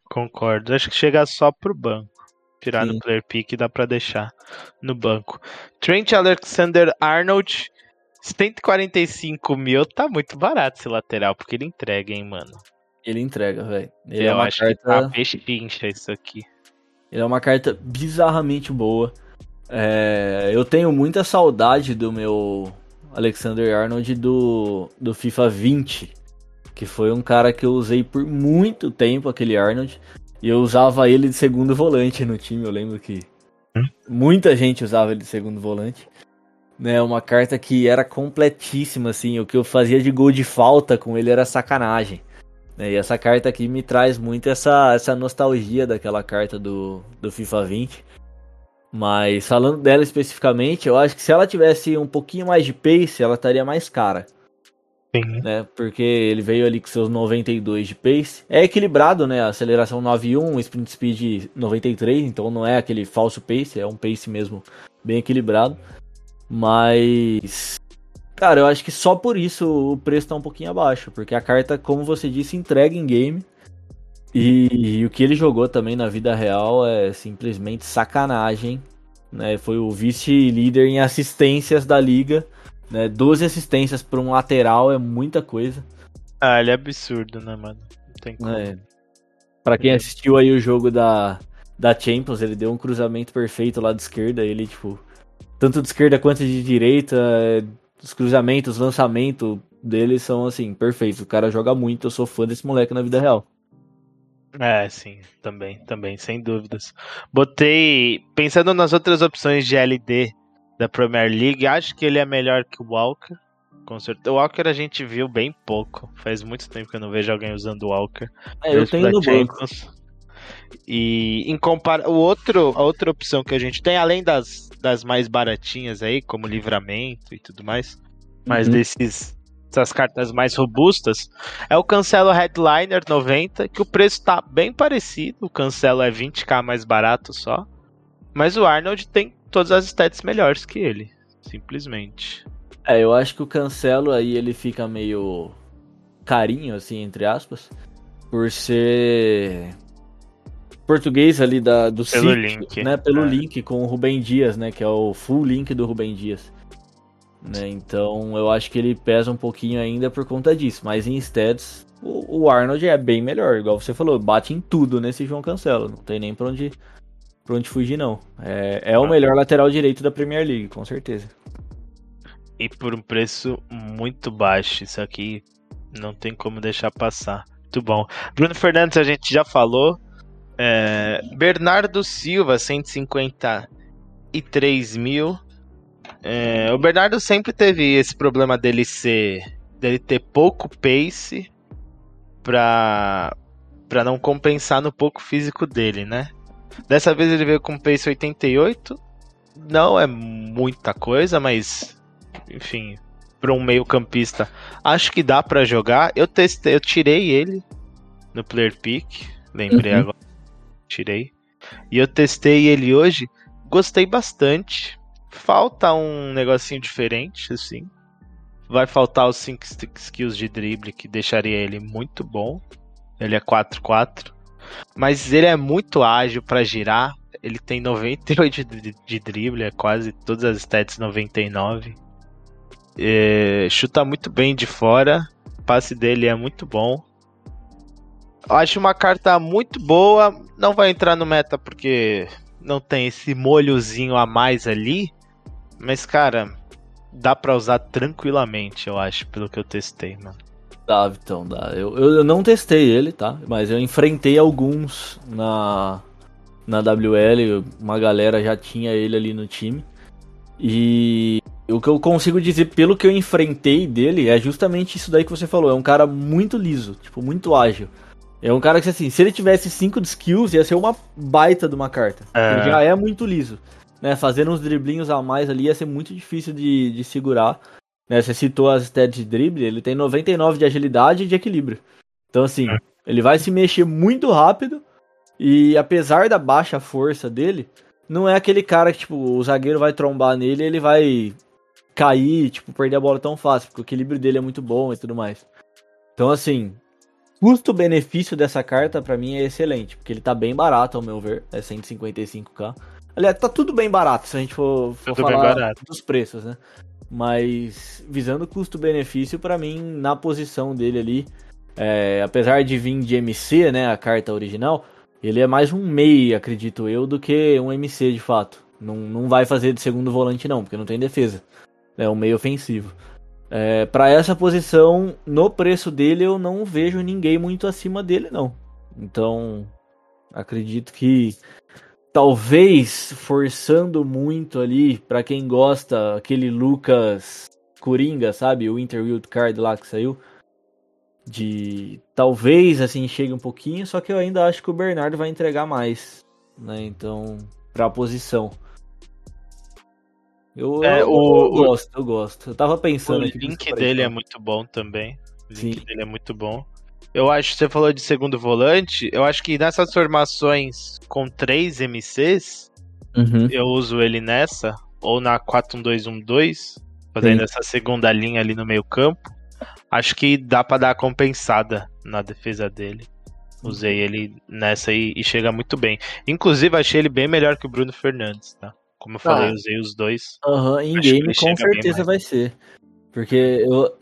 Concordo. Acho que chega só pro banco. Tirar Sim. no player pick dá pra deixar no banco. Trent Alexander Arnold, 145 mil. Tá muito barato esse lateral, porque ele entrega, hein, mano. Ele entrega, velho. Ele Eu é uma acho que carta. tá pechincha isso aqui. Ele é uma carta bizarramente boa. É, eu tenho muita saudade do meu Alexander Arnold do, do FIFA 20. Que foi um cara que eu usei por muito tempo, aquele Arnold. E eu usava ele de segundo volante no time. Eu lembro que Hum? muita gente usava ele de segundo volante. Né, uma carta que era completíssima, assim. O que eu fazia de gol de falta com ele era sacanagem. né, E essa carta aqui me traz muito essa, essa nostalgia daquela carta do, do FIFA 20. Mas falando dela especificamente, eu acho que se ela tivesse um pouquinho mais de pace, ela estaria mais cara, Sim. né? Porque ele veio ali com seus 92 de pace. É equilibrado, né? Aceleração 9.1, sprint speed 93, então não é aquele falso pace, é um pace mesmo bem equilibrado. Mas Cara, eu acho que só por isso o preço tá um pouquinho abaixo, porque a carta, como você disse, entrega em game. E, e o que ele jogou também na vida real é simplesmente sacanagem. Né? Foi o vice-líder em assistências da liga. Né? 12 assistências para um lateral é muita coisa. Ah, ele é absurdo, né, mano? Não tem como. É. Pra quem assistiu aí o jogo da, da Champions, ele deu um cruzamento perfeito lá de esquerda. Ele, tipo, tanto de esquerda quanto de direita, os cruzamentos, lançamento dele são, assim, perfeitos. O cara joga muito, eu sou fã desse moleque na vida real. É, sim, também, também, sem dúvidas. Botei, pensando nas outras opções de LD da Premier League, acho que ele é melhor que o Walker. Com certeza. O Walker a gente viu bem pouco. Faz muito tempo que eu não vejo alguém usando o Walker. É, eu tenho no banco. E em compara o outro, a outra opção que a gente tem, além das, das mais baratinhas aí, como livramento e tudo mais, mas Uhum. desses essas cartas mais robustas, é o Cancelo Headliner 90, que o preço tá bem parecido. O Cancelo é 20k mais barato só. Mas o Arnold tem todas as stats melhores que ele, simplesmente. É, eu acho que o Cancelo aí ele fica meio carinho, assim, entre aspas, por ser português ali da, do Pelo link, né? Pelo é. link com o Rubem Dias, né? Que é o full link do Rubem Dias. Né, então eu acho que ele pesa um pouquinho ainda por conta disso. Mas em stats, o, o Arnold é bem melhor, igual você falou, bate em tudo nesse João Cancelo. Não tem nem pra onde, pra onde fugir, não. É, é o melhor lateral direito da Premier League, com certeza. E por um preço muito baixo. Isso aqui não tem como deixar passar. Muito bom. Bruno Fernandes a gente já falou. É, Bernardo Silva, 153 mil. É, o Bernardo sempre teve esse problema dele ser. dele ter pouco pace pra, pra não compensar no pouco físico dele, né? Dessa vez ele veio com pace 88. Não é muita coisa, mas enfim, para um meio-campista, acho que dá pra jogar. Eu testei, eu tirei ele no Player Pick, lembrei Uhum. agora, tirei. E eu testei ele hoje, gostei bastante. Falta um negocinho diferente, assim. Vai faltar os 5 skills de drible que deixaria ele muito bom. Ele é 4-4. Mas ele é muito ágil pra girar. Ele tem 98 de, de drible, é quase todas as stats 99. É, chuta muito bem de fora. O passe dele é muito bom. Acho uma carta muito boa. Não vai entrar no meta porque não tem esse molhozinho a mais ali. Mas, cara, dá pra usar tranquilamente, eu acho, pelo que eu testei, mano. Dá, então dá. Eu, eu, eu não testei ele, tá? Mas eu enfrentei alguns na, na WL. Uma galera já tinha ele ali no time. E o que eu consigo dizer pelo que eu enfrentei dele é justamente isso daí que você falou. É um cara muito liso, tipo, muito ágil. É um cara que, assim, se ele tivesse 5 de skills, ia ser uma baita de uma carta. É. Ele já é muito liso. Né? Fazendo uns driblinhos a mais ali ia ser muito difícil de, de segurar. Né? Você citou as stats de drible, ele tem 99 de agilidade e de equilíbrio. Então, assim, ele vai se mexer muito rápido. E apesar da baixa força dele, não é aquele cara que, tipo, o zagueiro vai trombar nele e ele vai cair, tipo, perder a bola tão fácil, porque o equilíbrio dele é muito bom e tudo mais. Então, assim, custo-benefício dessa carta pra mim é excelente, porque ele tá bem barato, ao meu ver, é 155k. Aliás, tá tudo bem barato se a gente for, for falar dos preços, né? Mas visando custo-benefício, pra mim, na posição dele ali, é, apesar de vir de MC, né, a carta original, ele é mais um MEI, acredito eu, do que um MC de fato. Não, não vai fazer de segundo volante, não, porque não tem defesa. É um meio ofensivo. É, para essa posição, no preço dele, eu não vejo ninguém muito acima dele, não. Então, acredito que talvez forçando muito ali, para quem gosta, aquele Lucas Coringa, sabe? O Interwild Card lá que saiu. De talvez assim chegue um pouquinho, só que eu ainda acho que o Bernardo vai entregar mais, né? Então, pra posição. Eu, É, eu- o- eu gosto, eu gosto. Eu tava O pensando aqui. link dele é muito bom também. O link Sim. dele é muito bom. Eu acho que você falou de segundo volante. Eu acho que nessas formações com três MCs, Uhum. eu uso ele nessa, ou na 4-1-2-1-2. fazendo Sim. essa segunda linha ali no meio campo. Acho que dá pra dar a compensada na defesa dele. Usei ele nessa aí e chega muito bem. Inclusive, achei ele bem melhor que o Bruno Fernandes, tá? Como eu falei, Ah. usei os dois. Aham, em Acho que game ele com certeza vai ser. Porque eu.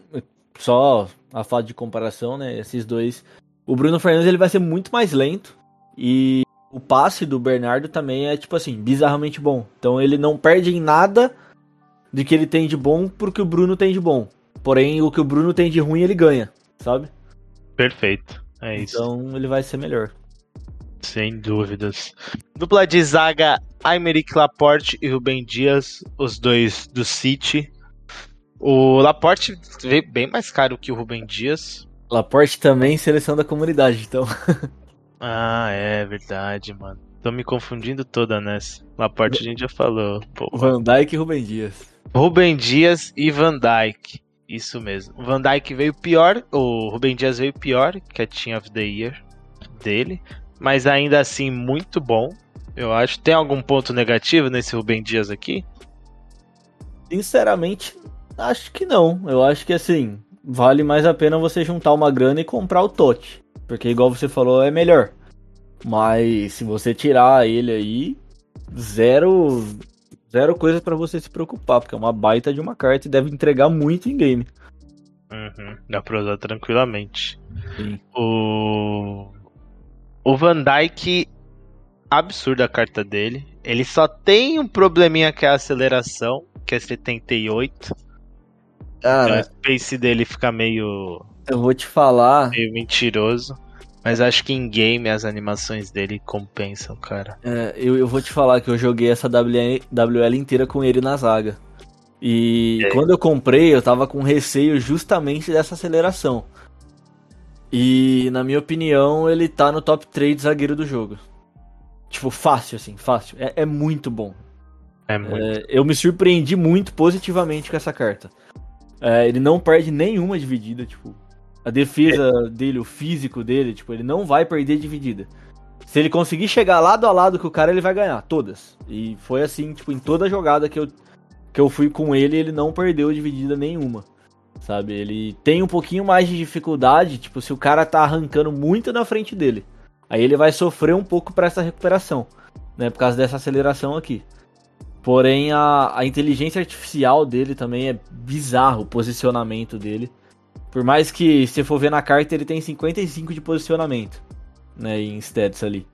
Só a falta de comparação, né? Esses dois. O Bruno Fernandes ele vai ser muito mais lento. E o passe do Bernardo também é, tipo assim, bizarramente bom. Então ele não perde em nada de que ele tem de bom porque o Bruno tem de bom. Porém, o que o Bruno tem de ruim ele ganha, sabe? Perfeito. É isso. Então ele vai ser melhor. Sem dúvidas. Dupla de zaga, Aymeric Laporte e Rubem Dias, os dois do City. O Laporte veio bem mais caro que o Rubem Dias. Laporte também seleção da comunidade, então. [LAUGHS] Ah, é verdade, mano. Tô me confundindo toda nessa. Laporte a gente já falou. Van Dijk e Rubem Dias. Rubem Dias e Van Dijk. Isso mesmo. O Van Dijk veio pior, o Rubem Dias veio pior que a Team of the Year dele, mas ainda assim muito bom. Eu acho. Tem algum ponto negativo nesse Rubem Dias aqui? Sinceramente, acho que não. Eu acho que assim, vale mais a pena você juntar uma grana e comprar o Tote. Porque igual você falou, é melhor. Mas se você tirar ele aí, zero zero coisa pra você se preocupar, porque é uma baita de uma carta e deve entregar muito em game. Uhum, dá pra usar tranquilamente. Sim. O. O Van Dyke, absurda a carta dele. Ele só tem um probleminha que é a aceleração, que é 78. Então, Cara, o space dele fica meio, eu vou te falar, meio mentiroso. Mas acho que em game as animações dele compensam, cara. é, eu, eu vou te falar que eu joguei essa WL, inteira com ele na zaga. E E quando eu comprei, eu tava com receio justamente dessa aceleração. E na minha opinião, ele tá no top 3 de zagueiro do jogo. Tipo, fácil, assim, fácil. É, é muito bom. É muito. É, eu me surpreendi muito positivamente com essa carta. É, ele não perde nenhuma dividida, tipo. A defesa dele, o físico dele, tipo, ele não vai perder dividida. Se ele conseguir chegar lado a lado com o cara, ele vai ganhar, todas. E foi assim, tipo, em toda jogada que eu, que eu fui com ele, ele não perdeu dividida nenhuma. Sabe? Ele tem um pouquinho mais de dificuldade, tipo, se o cara tá arrancando muito na frente dele. Aí ele vai sofrer um pouco pra essa recuperação, né? Por causa dessa aceleração aqui. Porém, a, a inteligência artificial dele também é bizarro, o posicionamento dele. Por mais que, se for ver na carta, ele tem 55 de posicionamento, né, em stats ali.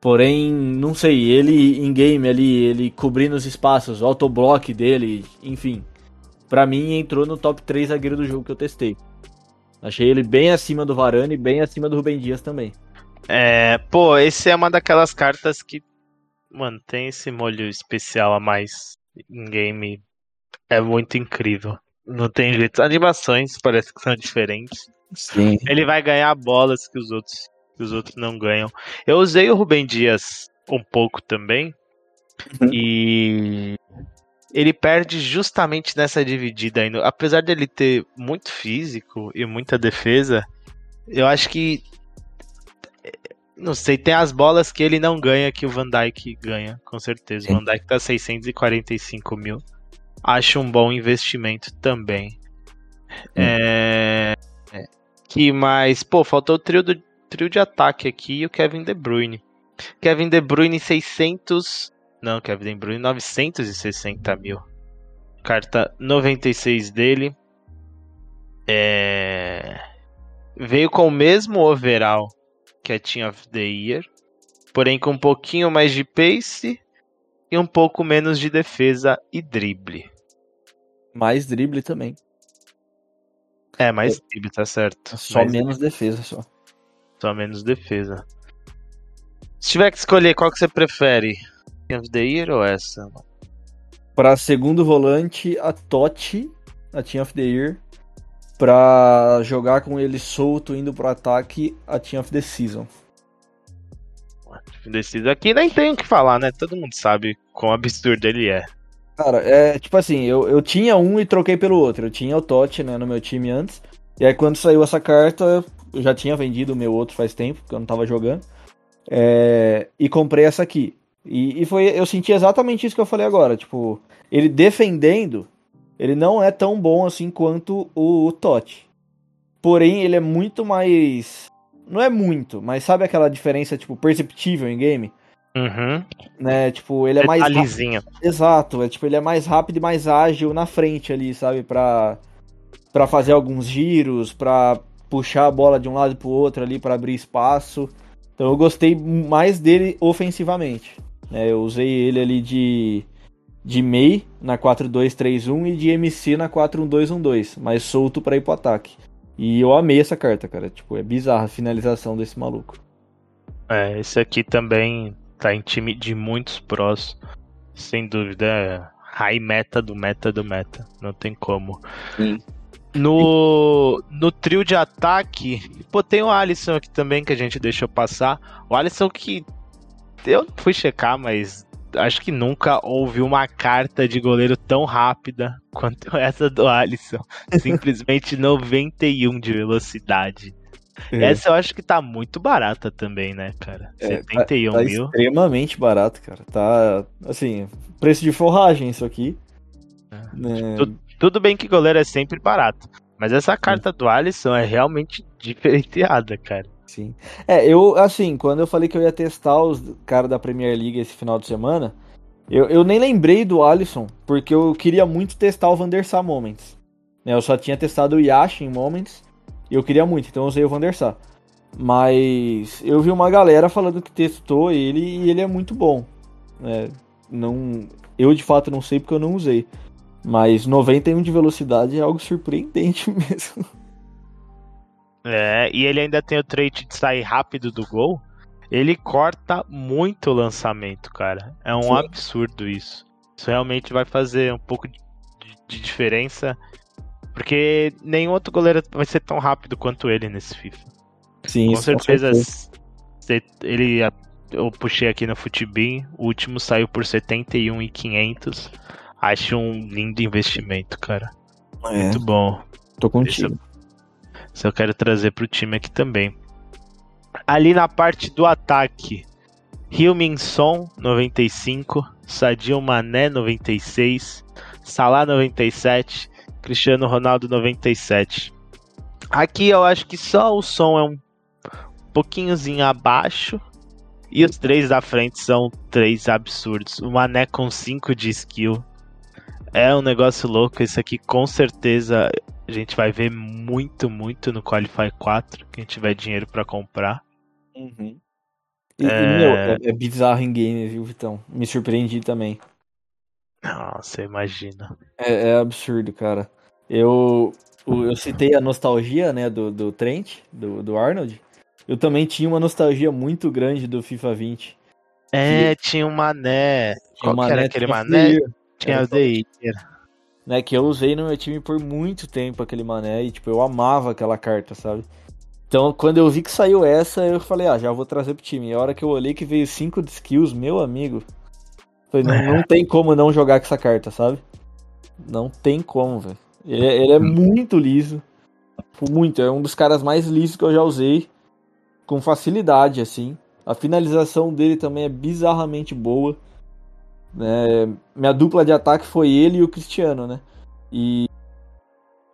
Porém, não sei, ele em game ali, ele cobrindo os espaços, o autoblock dele, enfim. Pra mim, entrou no top 3 zagueiro do jogo que eu testei. Achei ele bem acima do Varane e bem acima do Rubem Dias também. É, pô, esse é uma daquelas cartas que, mano, tem esse molho especial a mais em game. É muito incrível. Não tem jeito. As animações parece que são diferentes. Sim. Ele vai ganhar bolas que os outros, que os outros não ganham. Eu usei o Rubem Dias um pouco também. Uhum. E ele perde justamente nessa dividida ainda. Apesar dele ter muito físico e muita defesa, eu acho que não sei, tem as bolas que ele não ganha que o Van Dijk ganha, com certeza. O Van Dijk tá 645 mil. Acho um bom investimento também. É... é. Que mais? Pô, faltou o trio, do... trio de ataque aqui e o Kevin De Bruyne. Kevin De Bruyne 600. Não, Kevin De Bruyne 960 mil. Carta 96 dele. É... Veio com o mesmo overall que a Team of the Year, porém com um pouquinho mais de pace e um pouco menos de defesa e drible. Mais drible também. É, mais drible, tá certo. Só Mais menos defesa, só. Só menos defesa. Se tiver que escolher qual que você prefere, of the Year ou essa? Pra segundo volante, a Totti, a Team of the Year. Pra jogar com ele solto indo pro ataque, a Team of the Season. Indeciso aqui nem tem o que falar, né? Todo mundo sabe quão absurdo ele é. Cara, é tipo assim, eu, eu tinha um e troquei pelo outro. Eu tinha o Totti, né, no meu time antes. E aí quando saiu essa carta, eu já tinha vendido o meu outro faz tempo, porque eu não tava jogando. É, e comprei essa aqui. E, e foi, eu senti exatamente isso que eu falei agora. Tipo, ele defendendo, Ele não é tão bom assim quanto o, o Totti. Porém, ele é muito mais. Não é muito, mas sabe aquela diferença, tipo, perceptível em game? Uhum. Né? Tipo, ele é mais. Detalhezinho. Exato, é tipo, ele é mais rápido e mais ágil na frente ali, sabe? Pra, pra fazer alguns giros, pra puxar a bola de um lado pro outro ali, pra abrir espaço. Então eu gostei mais dele ofensivamente. Né? eu usei ele ali de, de MEI na 4-2-3-1 e de MC na 4-1-2-1-2, mais solto pra ir pro ataque. E eu amei essa carta, cara. Tipo, é bizarra a finalização desse maluco. É, esse aqui também tá em time de muitos prós. Sem dúvida, é high meta do meta do meta. Não tem como. Sim. No, no trio de ataque, pô, tem o Alisson aqui também que a gente deixou passar. O Alisson que eu não fui checar, mas acho que nunca houve uma carta de goleiro tão rápida quanto [LAUGHS] essa do Alisson. [LAUGHS] Simplesmente 91 de velocidade. Essa eu acho que tá muito barata também, né, cara? É, 71 tá mil. extremamente barato, cara. Tá, assim, preço de forragem isso aqui. É. Né? Tudo, tudo bem que goleiro é sempre barato. Mas essa carta do Alisson é realmente [LAUGHS] diferenciada, cara. Sim. É, eu, assim, quando eu falei que eu ia testar os caras da Premier League esse final de semana, eu, eu nem lembrei do Alisson, porque eu queria muito testar o Van der Sar Moments. Né, eu só tinha testado o Yash em Moments, e eu queria muito, então eu usei o Van der Sar. Mas eu vi uma galera falando que testou ele e ele é muito bom. né, não, eu de fato não sei porque eu não usei. Mas 91 de velocidade é algo surpreendente [LAUGHS] mesmo. É, e ele ainda tem o trait de sair rápido do gol. Ele corta muito o lançamento, cara. É um Sim. absurdo isso. Isso realmente vai fazer um pouco de, de diferença. Porque nenhum outro goleiro vai ser tão rápido quanto ele nesse FIFA. Sim, com certeza, cê- ele eu puxei aqui no Futibin, o último saiu por 71,500. Acho um lindo investimento, cara. É, Muito bom. tô contigo. Isso eu quero trazer pro time aqui também. Ali na parte do ataque, Heung-Min Son 95, Sadio Mané 96, Salah 97, Cristiano Ronaldo 97. Aqui eu acho que só o Son é um pouquinhozinho abaixo. E os três da frente são três absurdos. O Mané com 5 de skill. É um negócio louco. Esse aqui com certeza a gente vai ver muito, muito no Qualify 4. Quem tiver dinheiro pra comprar. Uhum. E, e, É. meu, é, é bizarro em game, viu, Vitão? Me surpreendi também. Nossa, imagina. É, é absurdo, cara. Eu, eu citei a nostalgia, né, do, do Trent, do, do Arnold. Eu também tinha uma nostalgia muito grande do FIFA 20. É, tinha um Mané. Tinha Qual que era aquele Mané? Tinha Era o Deir. Né, que eu usei no meu time por muito tempo, aquele mané, e tipo, eu amava aquela carta, sabe? Então, quando eu vi que saiu essa, eu falei, ah, já vou trazer pro time. E a hora que eu olhei que veio 5 de skills, meu amigo, falei, não, não tem como não jogar com essa carta, sabe? Não tem como, velho. Ele, é- ele é muito liso. Muito, é um dos caras mais lisos que eu já usei. Com facilidade, assim. A finalização dele também é bizarramente boa. Né? minha dupla de ataque foi ele e o Cristiano, né? E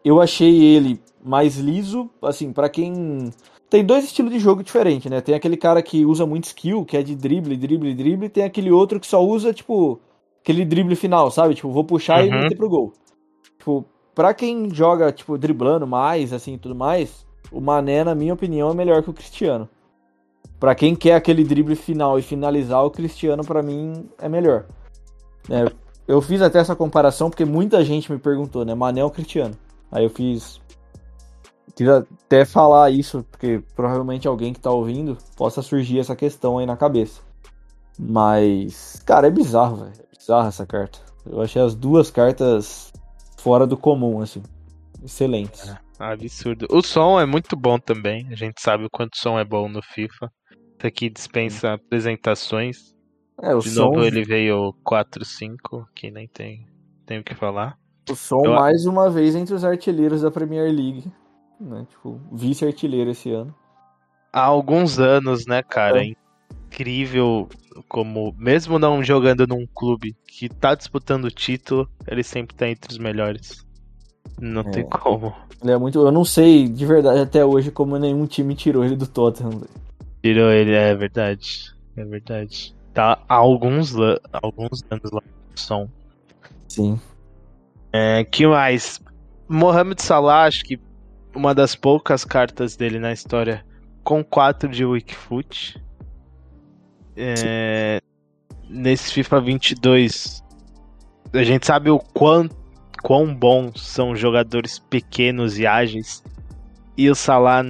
eu achei ele mais liso, assim, pra quem tem dois estilos de jogo diferentes, né? Tem aquele cara que usa muito skill, que é de drible, drible, drible, e tem aquele outro que só usa tipo aquele drible final, sabe? Tipo, vou puxar e Uhum. meter pro gol. Tipo, pra quem joga tipo driblando mais, assim, tudo mais, o Mané, na minha opinião, é melhor que o Cristiano. Pra quem quer aquele drible final e finalizar, o Cristiano pra mim é melhor. Né? eu fiz até essa comparação porque muita gente me perguntou, né? Mané ou Cristiano? Aí eu fiz. Quis até falar isso, porque provavelmente alguém que tá ouvindo possa surgir essa questão aí na cabeça. Mas, cara, é bizarro, velho. É bizarro essa carta. Eu achei as duas cartas fora do comum, assim. Excelentes. Absurdo. O som é muito bom também. A gente sabe o quanto o som é bom no FIFA. Isso aqui dispensa apresentações. É, o De som, novo ele veio 4-5, que nem tem, tem o que falar. o som eu- mais uma vez entre os artilheiros da Premier League. Né? Tipo, vice-artilheiro esse ano. Há alguns anos, né, cara? É. incrível como, mesmo não jogando num clube que tá disputando o título, ele sempre tá entre os melhores. Não tem como. Ele é muito. Eu não sei de verdade até hoje como nenhum time tirou ele do Tottenham. Tirou ele, é verdade. É verdade. Tá há alguns, alguns anos lá no som. Sim. É, que mais? Mohamed Salah, acho que uma das poucas cartas dele na história com 4 de Wikifoot. É, nesse FIFA 22, a gente sabe o quão, quão bons são jogadores pequenos e ágeis. E o Salah,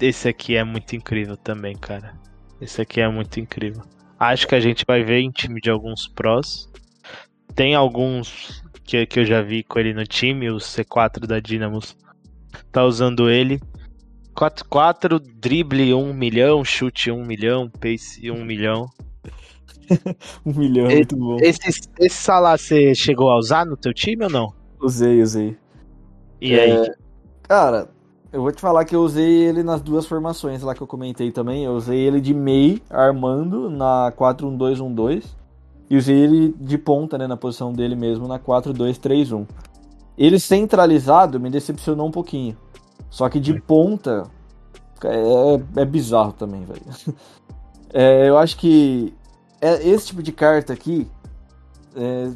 esse aqui é muito incrível também, cara. Esse aqui é muito incrível. Acho que a gente vai ver em time de alguns prós. Tem alguns que, que eu já vi com ele no time, o C4 da Dynamos tá usando ele. 4-4, drible 1 milhão, chute 1 milhão, pace 1 milhão. [LAUGHS] Um milhão, E- muito bom. Esse, esse Salah você chegou a usar no teu time ou não? Usei, usei. E É, aí? Cara, eu vou te falar que eu usei ele nas duas formações lá que eu comentei também. Eu usei ele de MEI, armando, na 4-1-2-1-2. E usei ele de ponta, né, na posição dele mesmo, na 4-2-3-1. Ele centralizado me decepcionou um pouquinho. Só que de ponta é, é bizarro também, velho. [LAUGHS] É, eu acho que é, esse tipo de carta aqui, é,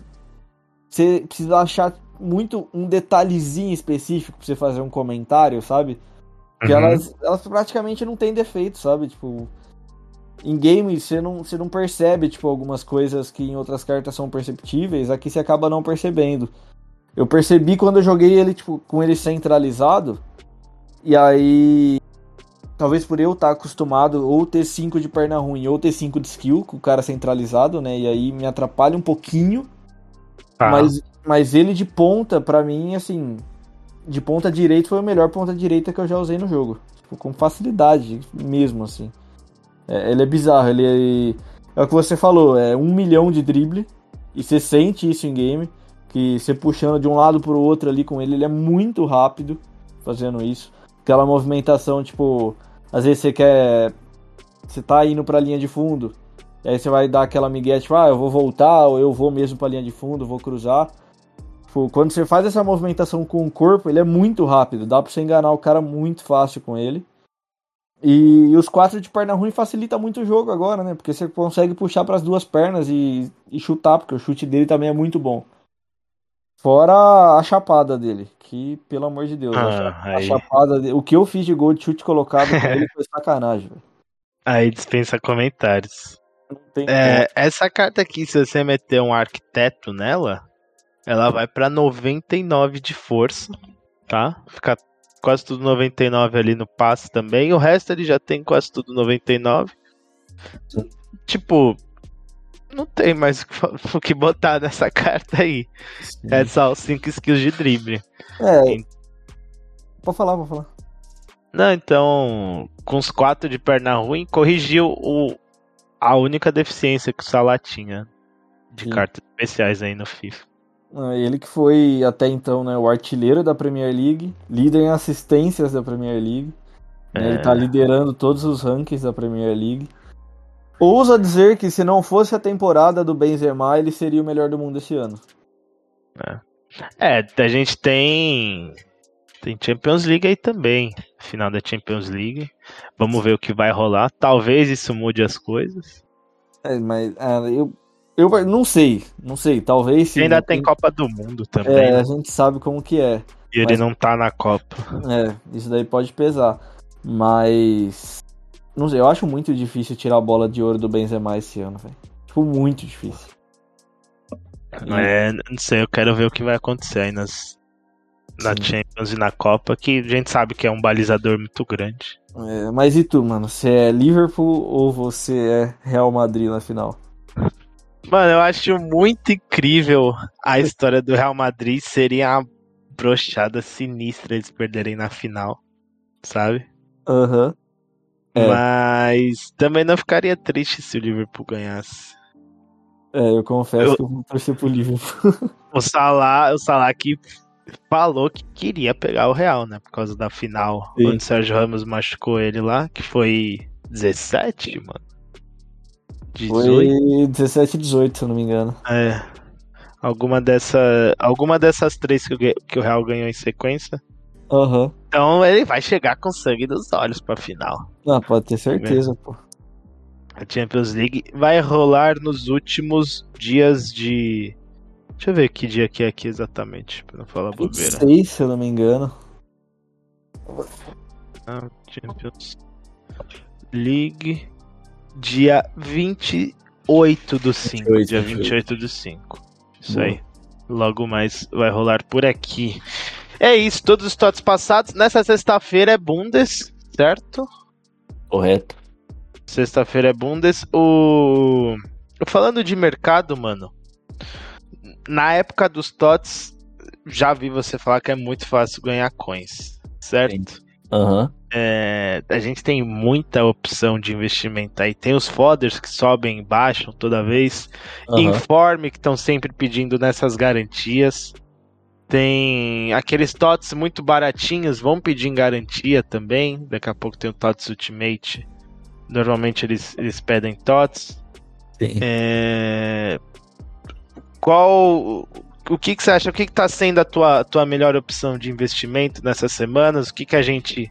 você precisa achar muito um detalhezinho específico pra você fazer um comentário, sabe? Porque Uhum. elas, elas praticamente não têm defeito, sabe? Tipo, em game você não, você não percebe, tipo, algumas coisas que em outras cartas são perceptíveis, aqui você acaba não percebendo. Eu percebi quando eu joguei ele, tipo, com ele centralizado, e aí. Talvez por eu estar acostumado ou ter 5 de perna ruim ou ter 5 de skill com o cara centralizado, né? E aí me atrapalha um pouquinho. Tá. Mas, mas ele de ponta, pra mim, assim, de ponta direita foi o melhor ponta direita que eu já usei no jogo. Tipo, com facilidade mesmo, assim. É, ele é bizarro, ele é... é o que você falou, é um milhão de drible, e você sente isso em game, que você puxando de um lado pro outro ali com ele, ele é muito rápido fazendo isso. Aquela movimentação, tipo, às vezes você quer. Você tá indo pra linha de fundo, e aí você vai dar aquela migué, tipo, ah, eu vou voltar, ou eu vou mesmo pra linha de fundo, vou cruzar. Tipo, quando você faz essa movimentação com o corpo, ele é muito rápido, dá pra você enganar o cara muito fácil com ele. E, os quatro de perna ruim facilita muito o jogo agora, né? Porque você consegue puxar pras duas pernas e, e chutar, porque o chute dele também é muito bom. Fora a chapada dele, que, pelo amor de Deus, a, Ah, a aí. chapada dele. O que eu fiz de gol de chute colocado com ele foi sacanagem. Aí dispensa comentários. É, essa carta aqui, se você meter um arquiteto nela, ela vai pra 99 de força, tá? Fica quase tudo 99 ali no passe também. O resto ele já tem quase tudo 99. Tipo, não tem mais o que [LAUGHS] botar nessa [LAUGHS] carta aí. como. É só os 5 skills de drible. É. Pode falar, pode falar. Não, então, com os 4 de perna ruim, corrigiu o, a única deficiência que o Salah tinha de Sim. cartas especiais aí no FIFA. Ah, Ele que foi até então né, o artilheiro da Premier League, líder em assistências da Premier League. né, Ele É. tá liderando todos os rankings da Premier League. Ousa dizer que se não fosse a temporada do Benzema, ele seria o melhor do mundo esse ano. É, a gente tem. Tem Champions League aí também. Final da Champions League. Vamos ver o que vai rolar. Talvez isso mude as coisas. É, mas ah, eu, eu não sei, não sei, talvez E sim. ainda tem Copa do Mundo também. É, né? a gente sabe como que é. E ele mas- não tá na Copa. É, isso daí pode pesar. Mas. Não sei, eu acho muito difícil tirar a bola de ouro do Benzema esse ano, velho. Tipo, muito difícil. É, não sei, eu quero ver o que vai acontecer aí nas, na Sim. Champions e na Copa, que a gente sabe que é um balizador muito grande. É, mas e tu, mano? Você é Liverpool ou você é Real Madrid na final? [LAUGHS] Mano, eu acho muito incrível a história do Real Madrid. Seria uma brochada sinistra eles perderem na final, sabe? Aham. É. Mas também não ficaria triste se o Liverpool ganhasse. É, eu confesso Eu- que eu vou torcer pro Liverpool. [LAUGHS] O Salah, o Salah que falou que queria pegar o Real, né? Por causa da final, Sim. onde o Sérgio Ramos machucou ele lá, que foi 17, mano. 18? Foi 17 e 18, se eu não me engano. É. Alguma, dessa, alguma dessas três que o, que o Real ganhou em sequência. Aham. Então ele vai chegar com sangue nos olhos pra final. Ah, pode ter certeza, pô. A Champions League vai rolar nos últimos dias de. Deixa eu ver que dia que é aqui exatamente, pra não falar bobeira. 26, se eu não me engano. Ah, Champions League. Dia 28 do 5. 28, dia 28. 28 do 5. Isso Boa. aí. Logo mais vai rolar por aqui. É isso, todos os tots passados. Nessa sexta-feira é Bundes, certo? Correto. Sexta-feira é Bundes. O. Falando de mercado, mano. Na época dos TOTS, já vi você falar que é muito fácil ganhar coins, certo? Aham. É, a gente tem muita opção de investimento aí. Tem os fodders que sobem e baixam toda vez. aham. Informe que estão sempre pedindo nessas garantias. Tem aqueles TOTS muito baratinhos, vão pedir em garantia também. Daqui a pouco tem o TOTS Ultimate. Normalmente eles, eles pedem TOTS. Sim. É, Qual. O que, que você acha? O que está sendo a tua, tua melhor opção de investimento nessas semanas? O que, que a gente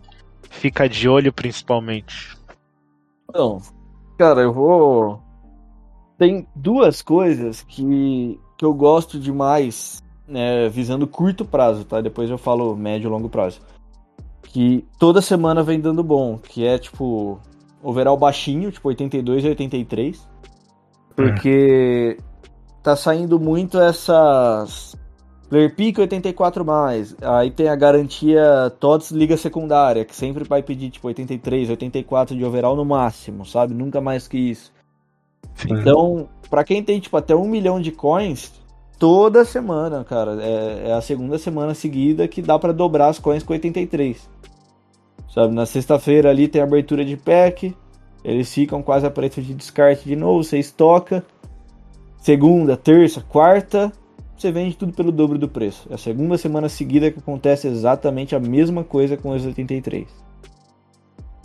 fica de olho principalmente? Então, cara, eu vou. Tem duas coisas que, que eu gosto demais, né, visando curto prazo, tá? Depois eu falo médio e longo prazo. Que toda semana vem dando bom, que é tipo overall baixinho, tipo 82 e 83. Porque tá saindo muito essas Player Pick 84 mais. Aí tem a garantia TOTS Liga Secundária, que sempre vai pedir tipo 83, 84 de overall no máximo, sabe? Nunca mais que isso. Então, pra quem tem tipo até um milhão de coins, toda semana, cara, é, é a segunda semana seguida que dá pra dobrar as coins com 83. Sabe? Na sexta-feira ali tem abertura de pack, eles ficam quase a preço de descarte de novo, você estoca. Segunda, terça, quarta, você vende tudo pelo dobro do preço. É a segunda semana seguida que acontece exatamente a mesma coisa com os 83.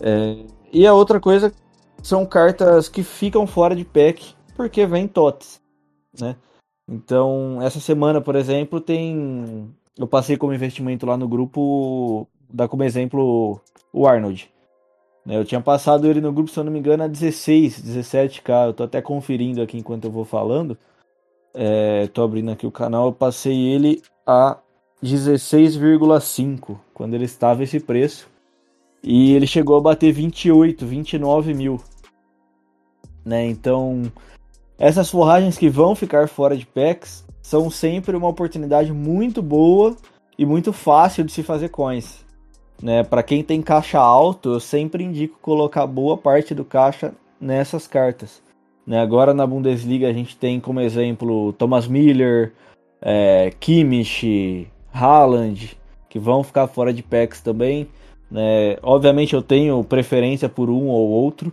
É, e a outra coisa são cartas que ficam fora de pack porque vem TOTS, né? Então, essa semana, por exemplo, tem. Eu passei como investimento lá no grupo, dá como exemplo o Arnold. Né? Eu tinha passado ele no grupo, se eu não me engano, a 16, 17k. Eu tô até conferindo aqui enquanto eu vou falando. É, tô abrindo aqui o canal, eu passei ele a 16,5 quando ele estava esse preço. E ele chegou a bater 28, 29 mil. Né? Então, essas forragens que vão ficar fora de packs são sempre uma oportunidade muito boa e muito fácil de se fazer coins. Né? Para quem tem caixa alto, eu sempre indico colocar boa parte do caixa nessas cartas. Né? Agora na Bundesliga a gente tem como exemplo Thomas Miller, é, Kimmich, Haaland, que vão ficar fora de packs também. Né? Obviamente eu tenho preferência por um ou outro,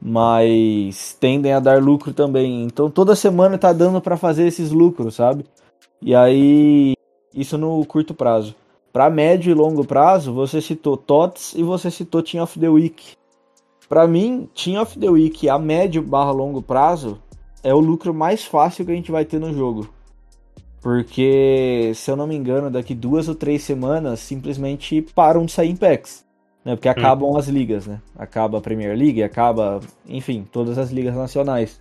mas tendem a dar lucro também. Então toda semana tá dando para fazer esses lucros, sabe? E aí isso no curto prazo. Para médio e longo prazo, você citou TOTS e você citou Team of the Week. Para mim, Team of the Week a médio barra longo prazo é o lucro mais fácil que a gente vai ter no jogo. Porque, se eu não me engano, daqui duas ou três semanas simplesmente param de sair em packs. Né? Porque acabam as ligas, né? Acaba a Premier League, acaba, enfim, todas as ligas nacionais.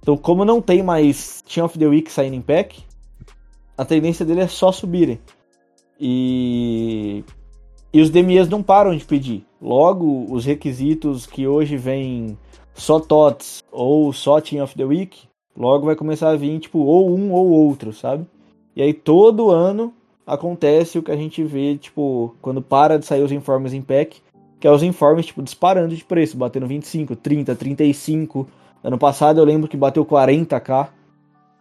Então, como não tem mais Team of the Week saindo em pack, a tendência dele é só subirem. E, e os DMEs não param de pedir. Logo, os requisitos que hoje vêm só TOTS ou só Team of the Week, logo vai começar a vir, tipo, ou um ou outro, sabe? E aí todo ano acontece o que a gente vê, tipo, quando para de sair os informes em pack, que é os informes, tipo, disparando de preço, batendo 25, 30, 35. Ano passado eu lembro que bateu 40k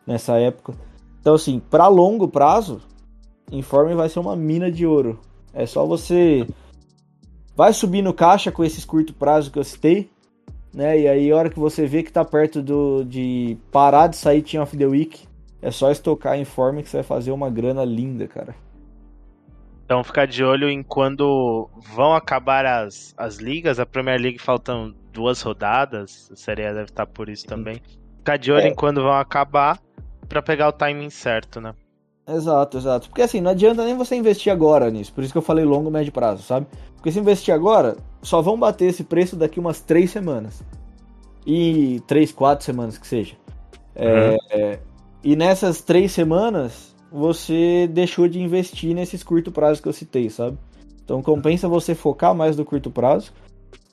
nessa época. Então, assim, para longo prazo, informe vai ser uma mina de ouro. É só você vai subir no caixa com esses curto prazo que eu citei, né? E aí, a hora que você vê que tá perto do, de parar de sair Team of the Week, é só estocar informe que você vai fazer uma grana linda, cara. Então ficar de olho em quando vão acabar as, as ligas. A Premier League faltam duas rodadas, a Série A deve estar por isso também. Ficar de olho É. em quando vão acabar pra pegar o timing certo, né? Exato, exato. Porque assim, não adianta nem você investir agora nisso. Por isso que eu falei longo, médio prazo, sabe? Porque se investir agora, só vão bater esse preço daqui umas três semanas. E três, quatro semanas que seja. É, é, e nessas três semanas, você deixou de investir nesses curto prazos que eu citei, sabe? Então compensa você focar mais no curto prazo.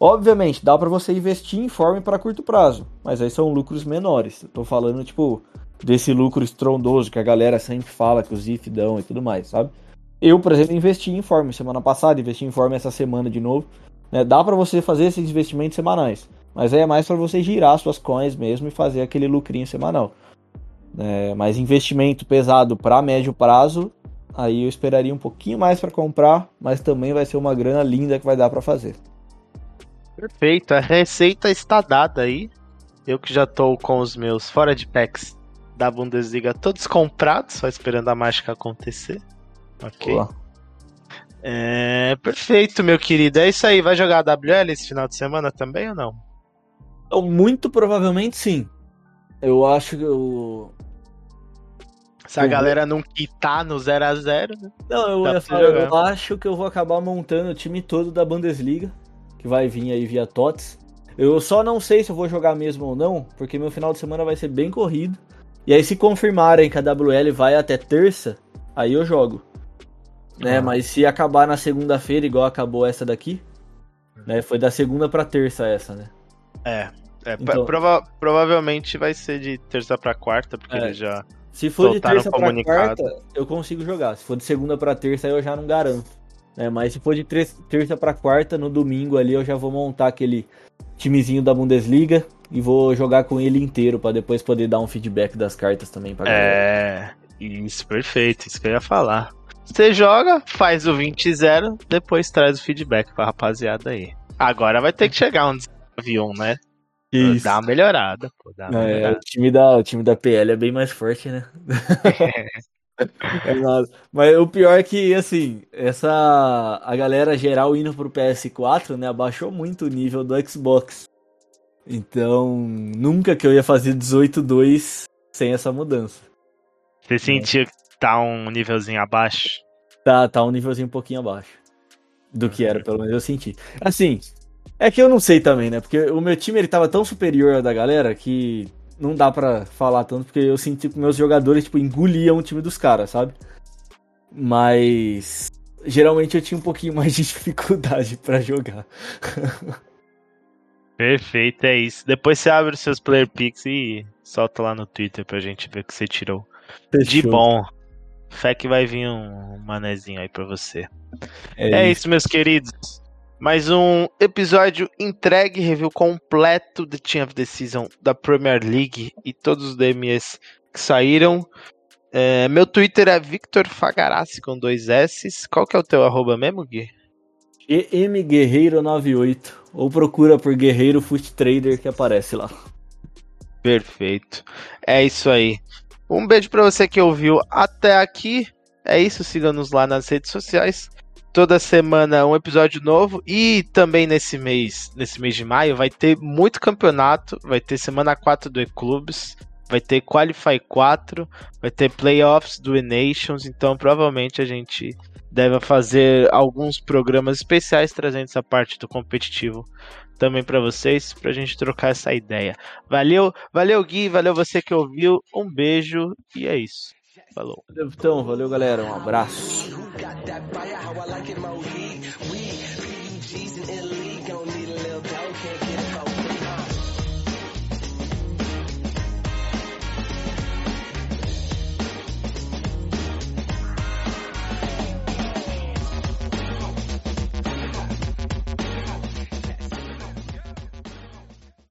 Obviamente, dá pra você investir em forma para curto prazo, mas aí são lucros menores. Eu tô falando, tipo, desse lucro estrondoso que a galera sempre fala que os IF dão e tudo mais, sabe? Eu, por exemplo, investi em forma semana passada, investi em forma essa semana de novo. né? Dá pra você fazer esses investimentos semanais, mas aí é mais pra você girar suas coins mesmo e fazer aquele lucrinho semanal. É, mas investimento pesado pra médio prazo, aí eu esperaria um pouquinho mais pra comprar, mas também vai ser uma grana linda que vai dar pra fazer. Perfeito, a receita está dada aí. Eu que já tô com os meus fora de packs da Bundesliga todos comprados, só esperando a mágica acontecer. Ok. Boa. É, perfeito, meu querido. É isso aí. Vai jogar a WL esse final de semana também ou não? Então, muito provavelmente sim. Eu acho que eu. Se a Uhum. galera não quitar no 0x0, né? Não, eu falar, eu acho que eu vou acabar montando o time todo da Bundesliga, que vai vir aí via TOTS. Eu só não sei se eu vou jogar mesmo ou não, porque meu final de semana vai ser bem corrido. E aí, se confirmarem que a WL vai até terça, aí eu jogo. Né? Ah. Mas se acabar na segunda-feira, igual acabou essa daqui, né? Foi da segunda pra terça essa, né? É. é Então- prova- provavelmente vai ser de terça pra quarta, porque É. eles já. Se for de terça pra comunicado. quarta, eu consigo jogar. Se for de segunda pra terça, aí eu já não garanto. né? Mas se for de terça pra quarta, no domingo ali, eu já vou montar aquele timezinho da Bundesliga e vou jogar com ele inteiro pra depois poder dar um feedback das cartas também pra galera. É. Isso, perfeito. Isso que eu ia falar. Você joga, faz o 20-0, depois traz o feedback pra rapaziada aí. Agora vai ter que chegar um avião, né? Isso. Dá uma melhorada, pô. Dá uma É, melhorada. o, time da, o time da PL é bem mais forte, né? É [LAUGHS] nada. Mas o pior é que, assim, essa. A galera geral indo pro PS4, né? Abaixou muito o nível do Xbox. Então, nunca que eu ia fazer 18-2 sem essa mudança. Você sentiu que tá um nívelzinho abaixo? Tá, tá um nívelzinho um pouquinho abaixo do que era, pelo menos eu senti. Assim, é que eu não sei também, né? Porque o meu time ele tava tão superior ao da galera que não dá pra falar tanto, porque eu senti que meus jogadores, tipo, engoliam o time dos caras, sabe? Mas geralmente eu tinha um pouquinho [LAUGHS] mais de dificuldade pra jogar. [LAUGHS] Perfeito, é isso. Depois você abre os seus player picks e solta lá no Twitter pra gente ver o que você tirou. De Fechou. bom. Fé que vai vir um manezinho aí pra você. É, É isso. isso, meus queridos. Mais um episódio entregue, review completo de Team of the Season da Premier League e todos os DMs que saíram. É, meu Twitter é Victor Fagarassi com dois S. Qual que é o teu arroba mesmo, Gui? EM Guerreiro 98 ou procura por Guerreiro Foot Trader que aparece lá. Perfeito. É isso aí. Um beijo pra você que ouviu até aqui. É isso, siga-nos lá nas redes sociais. Toda semana um episódio novo e também nesse mês, nesse mês de maio, vai ter muito campeonato, vai ter semana 4 do E-Clubes, vai ter Qualify 4, vai ter playoffs do E-Nations, então provavelmente a gente deve fazer alguns programas especiais trazendo essa parte do competitivo também pra vocês, pra gente trocar essa ideia. Valeu, valeu Gui, valeu você que ouviu, um beijo e é isso. Falou. Então, valeu galera, um abraço. that fire, how I like it, my weed, weed, PEGs and illegals.